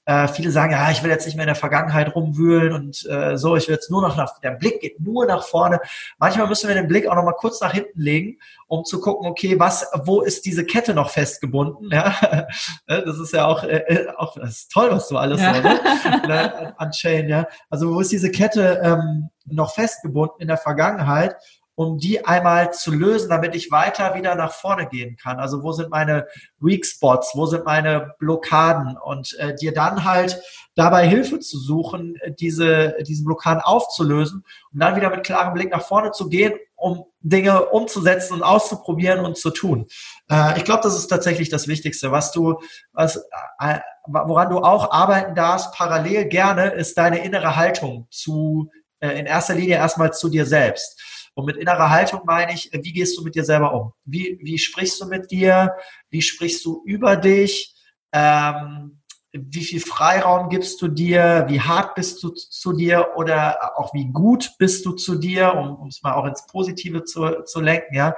Speaker 2: Äh, viele sagen, ja, ich will jetzt nicht mehr in der Vergangenheit rumwühlen und äh, so, ich will jetzt nur noch nach, der Blick geht nur nach vorne. Manchmal müssen wir den Blick auch noch mal kurz nach hinten legen, um zu gucken, okay, was, wo ist diese Kette noch festgebunden? Ja, das ist ja auch, äh, äh, auch das ist toll, was du alles ja. so, ne? ne? An Chain, ja. Also wo ist diese Kette ähm, noch festgebunden in der Vergangenheit? Um die einmal zu lösen, damit ich weiter wieder nach vorne gehen kann. Also wo sind meine Weak Spots, wo sind meine Blockaden und äh, dir dann halt dabei Hilfe zu suchen, diese, diese Blockaden aufzulösen und dann wieder mit klarem Blick nach vorne zu gehen, um Dinge umzusetzen und auszuprobieren und zu tun. Äh, ich glaube, das ist tatsächlich das Wichtigste. Was du, was, äh, woran du auch arbeiten darfst, parallel gerne, ist deine innere Haltung zu, äh, in erster Linie erstmal zu dir selbst. Und mit innerer Haltung meine ich, wie gehst du mit dir selber um? Wie, wie sprichst du mit dir? Wie sprichst du über dich? Ähm, wie viel Freiraum gibst du dir? Wie hart bist du zu dir? Oder auch wie gut bist du zu dir? Um, es mal auch ins Positive zu, zu lenken, ja.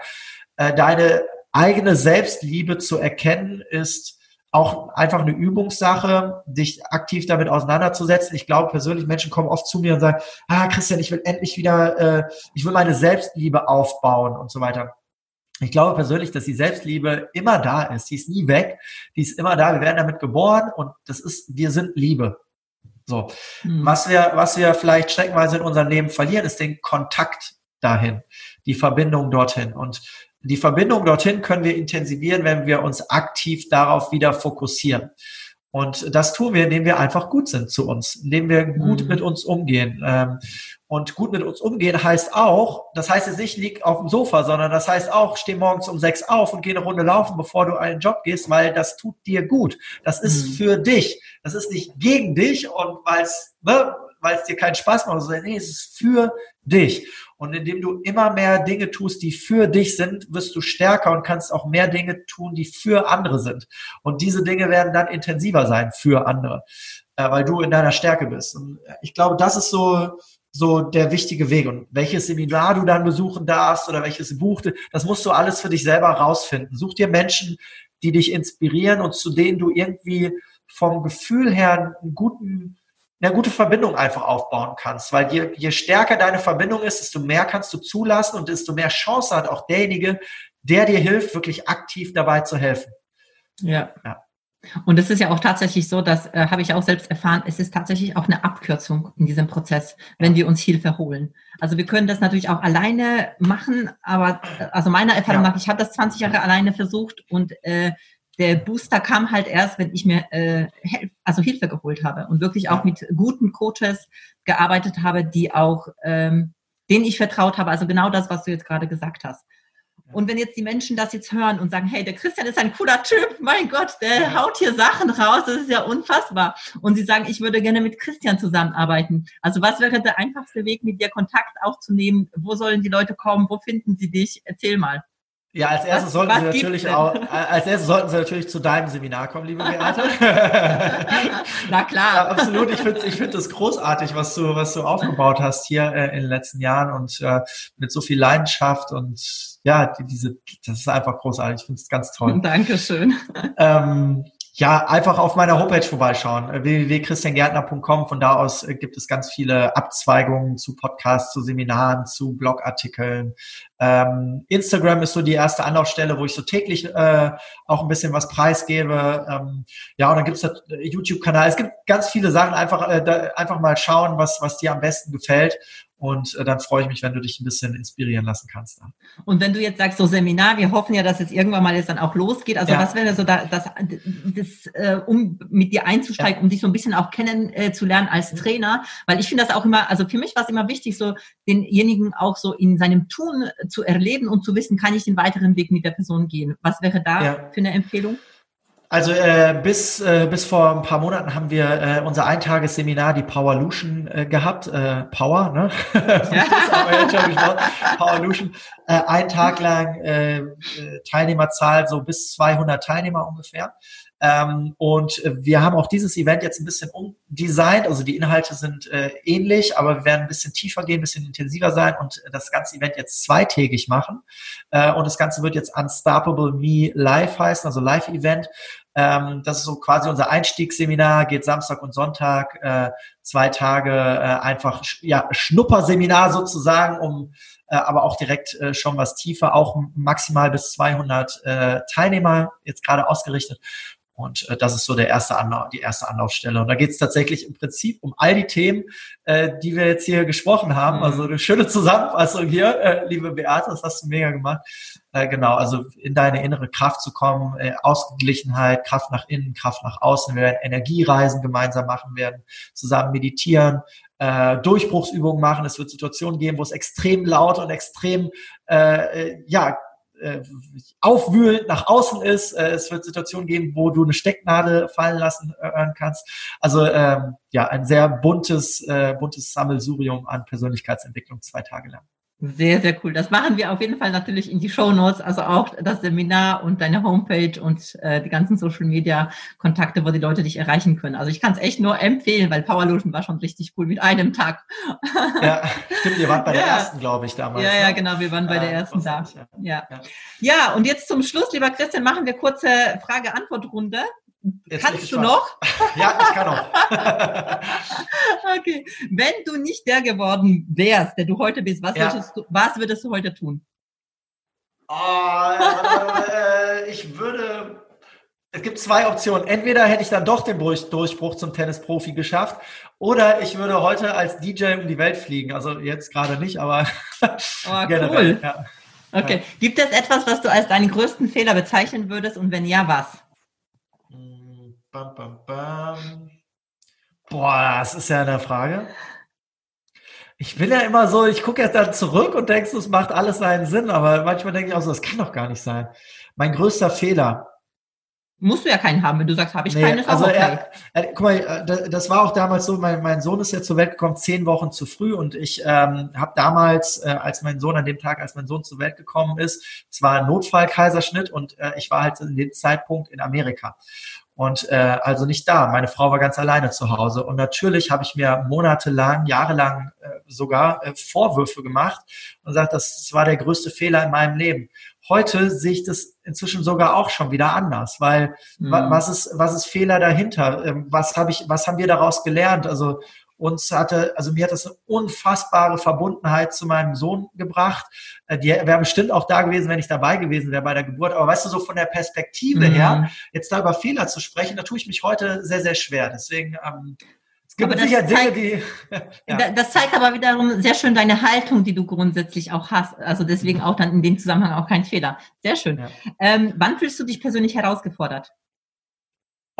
Speaker 2: Äh, deine eigene Selbstliebe zu erkennen ist auch einfach eine Übungssache, dich aktiv damit auseinanderzusetzen. Ich glaube persönlich, Menschen kommen oft zu mir und sagen, ah, Christian, ich will endlich wieder, äh, ich will meine Selbstliebe aufbauen und so weiter. Ich glaube persönlich, dass die Selbstliebe immer da ist. Die ist nie weg. Die ist immer da. Wir werden damit geboren und das ist, wir sind Liebe. So. Mhm. Was wir, was wir vielleicht streckenweise in unserem Leben verlieren, ist den Kontakt dahin, die Verbindung dorthin. Und die Verbindung dorthin können wir intensivieren, wenn wir uns aktiv darauf wieder fokussieren. Und das tun wir, indem wir einfach gut sind zu uns, indem wir gut mhm. mit uns umgehen. Ähm, und gut mit uns umgehen heißt auch, das heißt jetzt nicht, lieg auf dem Sofa, sondern das heißt auch, steh morgens um sechs auf und geh eine Runde laufen, bevor du einen Job gehst, weil das tut dir gut. Das ist mhm. für dich. Das ist nicht gegen dich und weil es, ne, weil es dir keinen Spaß macht, sondern nee, es ist für dich. Und indem du immer mehr Dinge tust, die für dich sind, wirst du stärker und kannst auch mehr Dinge tun, die für andere sind. Und diese Dinge werden dann intensiver sein für andere, äh, weil du in deiner Stärke bist. Und ich glaube, das ist so, so der wichtige Weg. Und welches Seminar du dann besuchen darfst oder welches Buch, das musst du alles für dich selber rausfinden. Such dir Menschen, die dich inspirieren und zu denen du irgendwie vom Gefühl her einen guten eine gute Verbindung einfach aufbauen kannst. Weil je, je stärker deine Verbindung ist, desto mehr kannst du zulassen und desto mehr Chance hat auch derjenige, der dir hilft, wirklich aktiv dabei zu helfen.
Speaker 1: Ja. ja. Und es ist ja auch tatsächlich so, das äh, habe ich auch selbst erfahren, es ist tatsächlich auch eine Abkürzung in diesem Prozess, wenn wir uns Hilfe holen. Also wir können das natürlich auch alleine machen, aber äh, also meiner Erfahrung ja. nach, ich habe das 20 Jahre alleine versucht und äh, der Booster kam halt erst, wenn ich mir äh, also Hilfe geholt habe und wirklich auch mit guten Coaches gearbeitet habe, die auch ähm, denen ich vertraut habe. Also genau das, was du jetzt gerade gesagt hast. Und wenn jetzt die Menschen das jetzt hören und sagen, hey, der Christian ist ein cooler Typ, mein Gott, der haut hier Sachen raus, das ist ja unfassbar. Und sie sagen, ich würde gerne mit Christian zusammenarbeiten. Also was wäre der einfachste Weg, mit dir Kontakt aufzunehmen? Wo sollen die Leute kommen? Wo finden sie dich? Erzähl mal.
Speaker 2: Ja, als erstes was, sollten was Sie natürlich auch, als erstes sollten Sie natürlich zu deinem Seminar kommen, liebe Beate.
Speaker 1: Na klar.
Speaker 2: Ja, absolut. Ich finde, ich finde das großartig, was du, was du aufgebaut hast hier äh, in den letzten Jahren und äh, mit so viel Leidenschaft und ja, die, diese, das ist einfach großartig. Ich finde es ganz toll.
Speaker 1: Dankeschön.
Speaker 2: Ähm, ja, einfach auf meiner Homepage vorbeischauen, äh, www.christiangärtner.com. Von da aus äh, gibt es ganz viele Abzweigungen zu Podcasts, zu Seminaren, zu Blogartikeln. Ähm, Instagram ist so die erste Anlaufstelle, wo ich so täglich äh, auch ein bisschen was preisgebe. Ähm, ja, und dann gibt es YouTube-Kanal. Es gibt ganz viele Sachen. Einfach, äh, da, einfach mal schauen, was, was dir am besten gefällt. Und äh, dann freue ich mich, wenn du dich ein bisschen inspirieren lassen kannst. Dann.
Speaker 1: Und wenn du jetzt sagst, so Seminar, wir hoffen ja, dass es irgendwann mal jetzt dann auch losgeht. Also ja. was wäre so da, das, das äh, um mit dir einzusteigen, ja. um dich so ein bisschen auch kennenzulernen äh, als Trainer? Weil ich finde das auch immer, also für mich war es immer wichtig, so denjenigen auch so in seinem Tun zu erleben und zu wissen, kann ich den weiteren Weg mit der Person gehen? Was wäre da ja. für eine Empfehlung?
Speaker 2: Also äh, bis, äh, bis vor ein paar Monaten haben wir äh, unser Eintagesseminar, die Powerlution, äh, gehabt. Äh, Power, ne? Ja. Powerlution. Äh, ein Tag lang äh, äh, Teilnehmerzahl so bis 200 Teilnehmer ungefähr. Ähm, und wir haben auch dieses Event jetzt ein bisschen umdesignt. Also die Inhalte sind äh, ähnlich, aber wir werden ein bisschen tiefer gehen, ein bisschen intensiver sein und das ganze Event jetzt zweitägig machen. Äh, und das Ganze wird jetzt Unstoppable Me Live heißen, also Live-Event. Ähm, das ist so quasi unser Einstiegsseminar, geht Samstag und Sonntag, äh, zwei Tage äh, einfach ja, Schnupperseminar sozusagen, um äh, aber auch direkt äh, schon was tiefer, auch maximal bis 200 äh, Teilnehmer jetzt gerade ausgerichtet. Und äh, das ist so der erste Anlauf, die erste Anlaufstelle. Und da geht es tatsächlich im Prinzip um all die Themen, äh, die wir jetzt hier gesprochen haben. Mhm. Also eine schöne Zusammenfassung hier, äh, liebe Beate, das hast du mega gemacht. Äh, genau, also in deine innere Kraft zu kommen, äh, Ausgeglichenheit, Kraft nach innen, Kraft nach außen. Wir werden Energiereisen gemeinsam machen, werden zusammen meditieren, äh, Durchbruchsübungen machen. Es wird Situationen geben, wo es extrem laut und extrem, äh, äh ja, äh, aufwühlend nach außen ist. Äh, es wird Situationen geben, wo du eine Stecknadel fallen lassen äh, kannst. Also ähm, ja, ein sehr buntes, äh, buntes Sammelsurium an Persönlichkeitsentwicklung zwei Tage lang.
Speaker 1: Sehr, sehr cool. Das machen wir auf jeden Fall natürlich in die Show Notes, also auch das Seminar und deine Homepage und äh, die ganzen Social Media Kontakte, wo die Leute dich erreichen können. Also ich kann es echt nur empfehlen, weil Powerlotion war schon richtig cool mit einem Tag.
Speaker 2: Ja, stimmt, ihr wart bei der ja. ersten, glaube ich, damals.
Speaker 1: Ja, ja, ne? genau, wir waren bei der ersten da. Ja. ja. Ja, und jetzt zum Schluss, lieber Christian, machen wir kurze Frage-Antwort-Runde. Jetzt Kannst du noch?
Speaker 2: Ja, ich kann noch.
Speaker 1: okay. Wenn du nicht der geworden wärst, der du heute bist, was, ja. würdest, du, was würdest du heute tun?
Speaker 2: Oh, äh, ich würde. Es gibt zwei Optionen. Entweder hätte ich dann doch den Durchbruch zum Tennisprofi geschafft, oder ich würde heute als DJ um die Welt fliegen. Also jetzt gerade nicht, aber
Speaker 1: oh, generell. Cool. Ja. Okay. Gibt es etwas, was du als deinen größten Fehler bezeichnen würdest und wenn ja, was?
Speaker 2: Bam, bam, bam. Boah, das ist ja eine Frage. Ich will ja immer so, ich gucke jetzt dann zurück und denke, es macht alles seinen Sinn, aber manchmal denke ich auch so, das kann doch gar nicht sein. Mein größter Fehler.
Speaker 1: Musst du ja keinen haben, wenn du sagst, habe ich nee, keinen,
Speaker 2: also okay. er, er, guck mal, äh, das war auch damals so, mein, mein Sohn ist ja zur Welt gekommen, zehn Wochen zu früh und ich ähm, habe damals, äh, als mein Sohn, an dem Tag, als mein Sohn zur Welt gekommen ist, es war ein Notfallkaiserschnitt und äh, ich war halt in dem Zeitpunkt in Amerika und äh, also nicht da. Meine Frau war ganz alleine zu Hause. Und natürlich habe ich mir monatelang, jahrelang äh, sogar äh, Vorwürfe gemacht und gesagt, das, das war der größte Fehler in meinem Leben. Heute sehe ich das inzwischen sogar auch schon wieder anders, weil mhm. was ist was ist Fehler dahinter? Ähm, was habe ich was haben wir daraus gelernt? Also uns hatte, also mir hat das eine unfassbare Verbundenheit zu meinem Sohn gebracht. Äh, die wäre bestimmt auch da gewesen, wenn ich dabei gewesen wäre bei der Geburt. Aber weißt du, so von der Perspektive mhm. her, jetzt da über Fehler zu sprechen, da tue ich mich heute sehr, sehr schwer. Deswegen, ähm, es gibt sicher Dinge, zeigt, die.
Speaker 1: Ja. Das zeigt aber wiederum sehr schön deine Haltung, die du grundsätzlich auch hast. Also deswegen mhm. auch dann in dem Zusammenhang auch kein Fehler. Sehr schön. Ja. Ähm, wann fühlst du dich persönlich herausgefordert?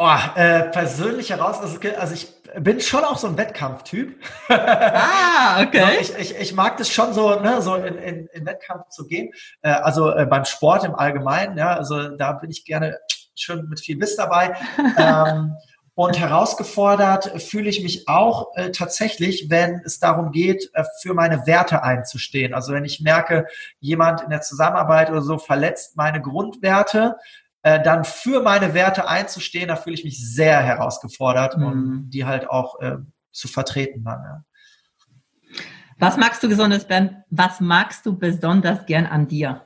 Speaker 2: Oh, äh, persönlich heraus, also, also ich bin schon auch so ein Wettkampftyp.
Speaker 1: Ah, okay.
Speaker 2: Ich, ich, ich mag das schon so, ne, so in, in, in Wettkampf zu gehen. Äh, also äh, beim Sport im Allgemeinen, ja, also da bin ich gerne schön mit viel Biss dabei. ähm, und herausgefordert fühle ich mich auch äh, tatsächlich, wenn es darum geht, äh, für meine Werte einzustehen. Also wenn ich merke, jemand in der Zusammenarbeit oder so verletzt meine Grundwerte, äh, dann für meine Werte einzustehen, da fühle ich mich sehr herausgefordert, mhm. um die halt auch äh, zu vertreten dann. Ja.
Speaker 1: Was magst du besonders, Bernd, was magst du besonders gern an dir?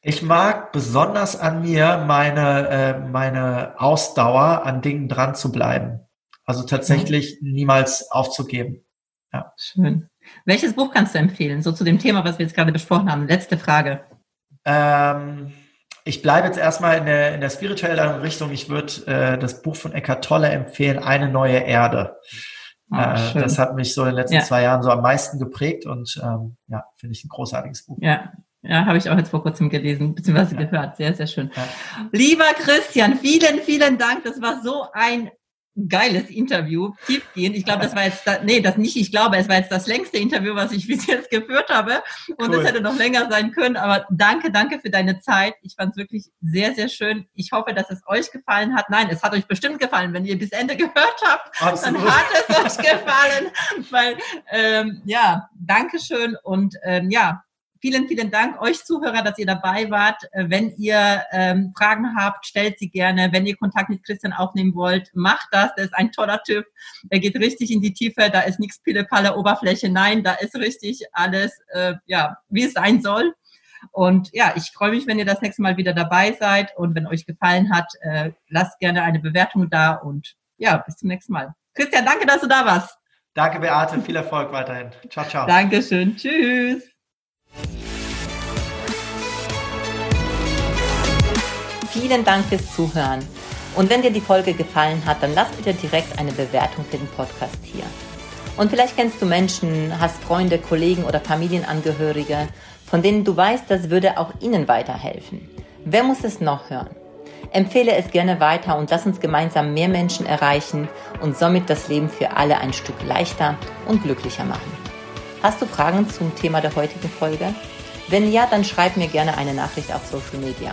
Speaker 2: Ich mag besonders an mir meine, äh, meine Ausdauer, an Dingen dran zu bleiben. Also tatsächlich mhm. niemals aufzugeben.
Speaker 1: Ja. Schön. Welches Buch kannst du empfehlen? So zu dem Thema, was wir jetzt gerade besprochen haben. Letzte Frage.
Speaker 2: Ähm, ich bleibe jetzt erstmal in der, in der spirituellen Richtung. Ich würde äh, das Buch von Eckhart Tolle empfehlen, Eine neue Erde. Oh, äh, das hat mich so in den letzten ja. zwei Jahren so am meisten geprägt und ähm, ja, finde ich ein großartiges Buch.
Speaker 1: Ja, ja, habe ich auch jetzt vor kurzem gelesen, beziehungsweise ja. gehört. Sehr, sehr schön. Ja. Lieber Christian, vielen, vielen Dank. Das war so ein geiles Interview, tiefgehend. Ich glaube, das war jetzt, da, nee, das nicht, ich glaube, es war jetzt das längste Interview, was ich bis jetzt geführt habe. Und cool. es hätte noch länger sein können. Aber danke, danke für deine Zeit. Ich fand es wirklich sehr, sehr schön. Ich hoffe, dass es euch gefallen hat. Nein, es hat euch bestimmt gefallen. Wenn ihr bis Ende gehört habt, Absolut. dann hat es euch gefallen. Weil, ähm, ja, Dankeschön und ähm, ja, Vielen, vielen Dank euch Zuhörer, dass ihr dabei wart. Äh, wenn ihr ähm, Fragen habt, stellt sie gerne. Wenn ihr Kontakt mit Christian aufnehmen wollt, macht das. Der ist ein toller Typ. Er geht richtig in die Tiefe. Da ist nichts Pille-Palle Oberfläche. Nein, da ist richtig alles, äh, ja, wie es sein soll. Und ja, ich freue mich, wenn ihr das nächste Mal wieder dabei seid. Und wenn euch gefallen hat, äh, lasst gerne eine Bewertung da. Und ja, bis zum nächsten Mal. Christian, danke, dass du da warst.
Speaker 2: Danke, Beate. Viel Erfolg weiterhin. Ciao, ciao.
Speaker 1: Dankeschön. Tschüss. Vielen Dank fürs Zuhören. Und wenn dir die Folge gefallen hat, dann lass bitte direkt eine Bewertung für den Podcast hier. Und vielleicht kennst du Menschen, hast Freunde, Kollegen oder Familienangehörige, von denen du weißt, das würde auch ihnen weiterhelfen. Wer muss es noch hören? Empfehle es gerne weiter und lass uns gemeinsam mehr Menschen erreichen und somit das Leben für alle ein Stück leichter und glücklicher machen. Hast du Fragen zum Thema der heutigen Folge? Wenn ja, dann schreib mir gerne eine Nachricht auf Social Media.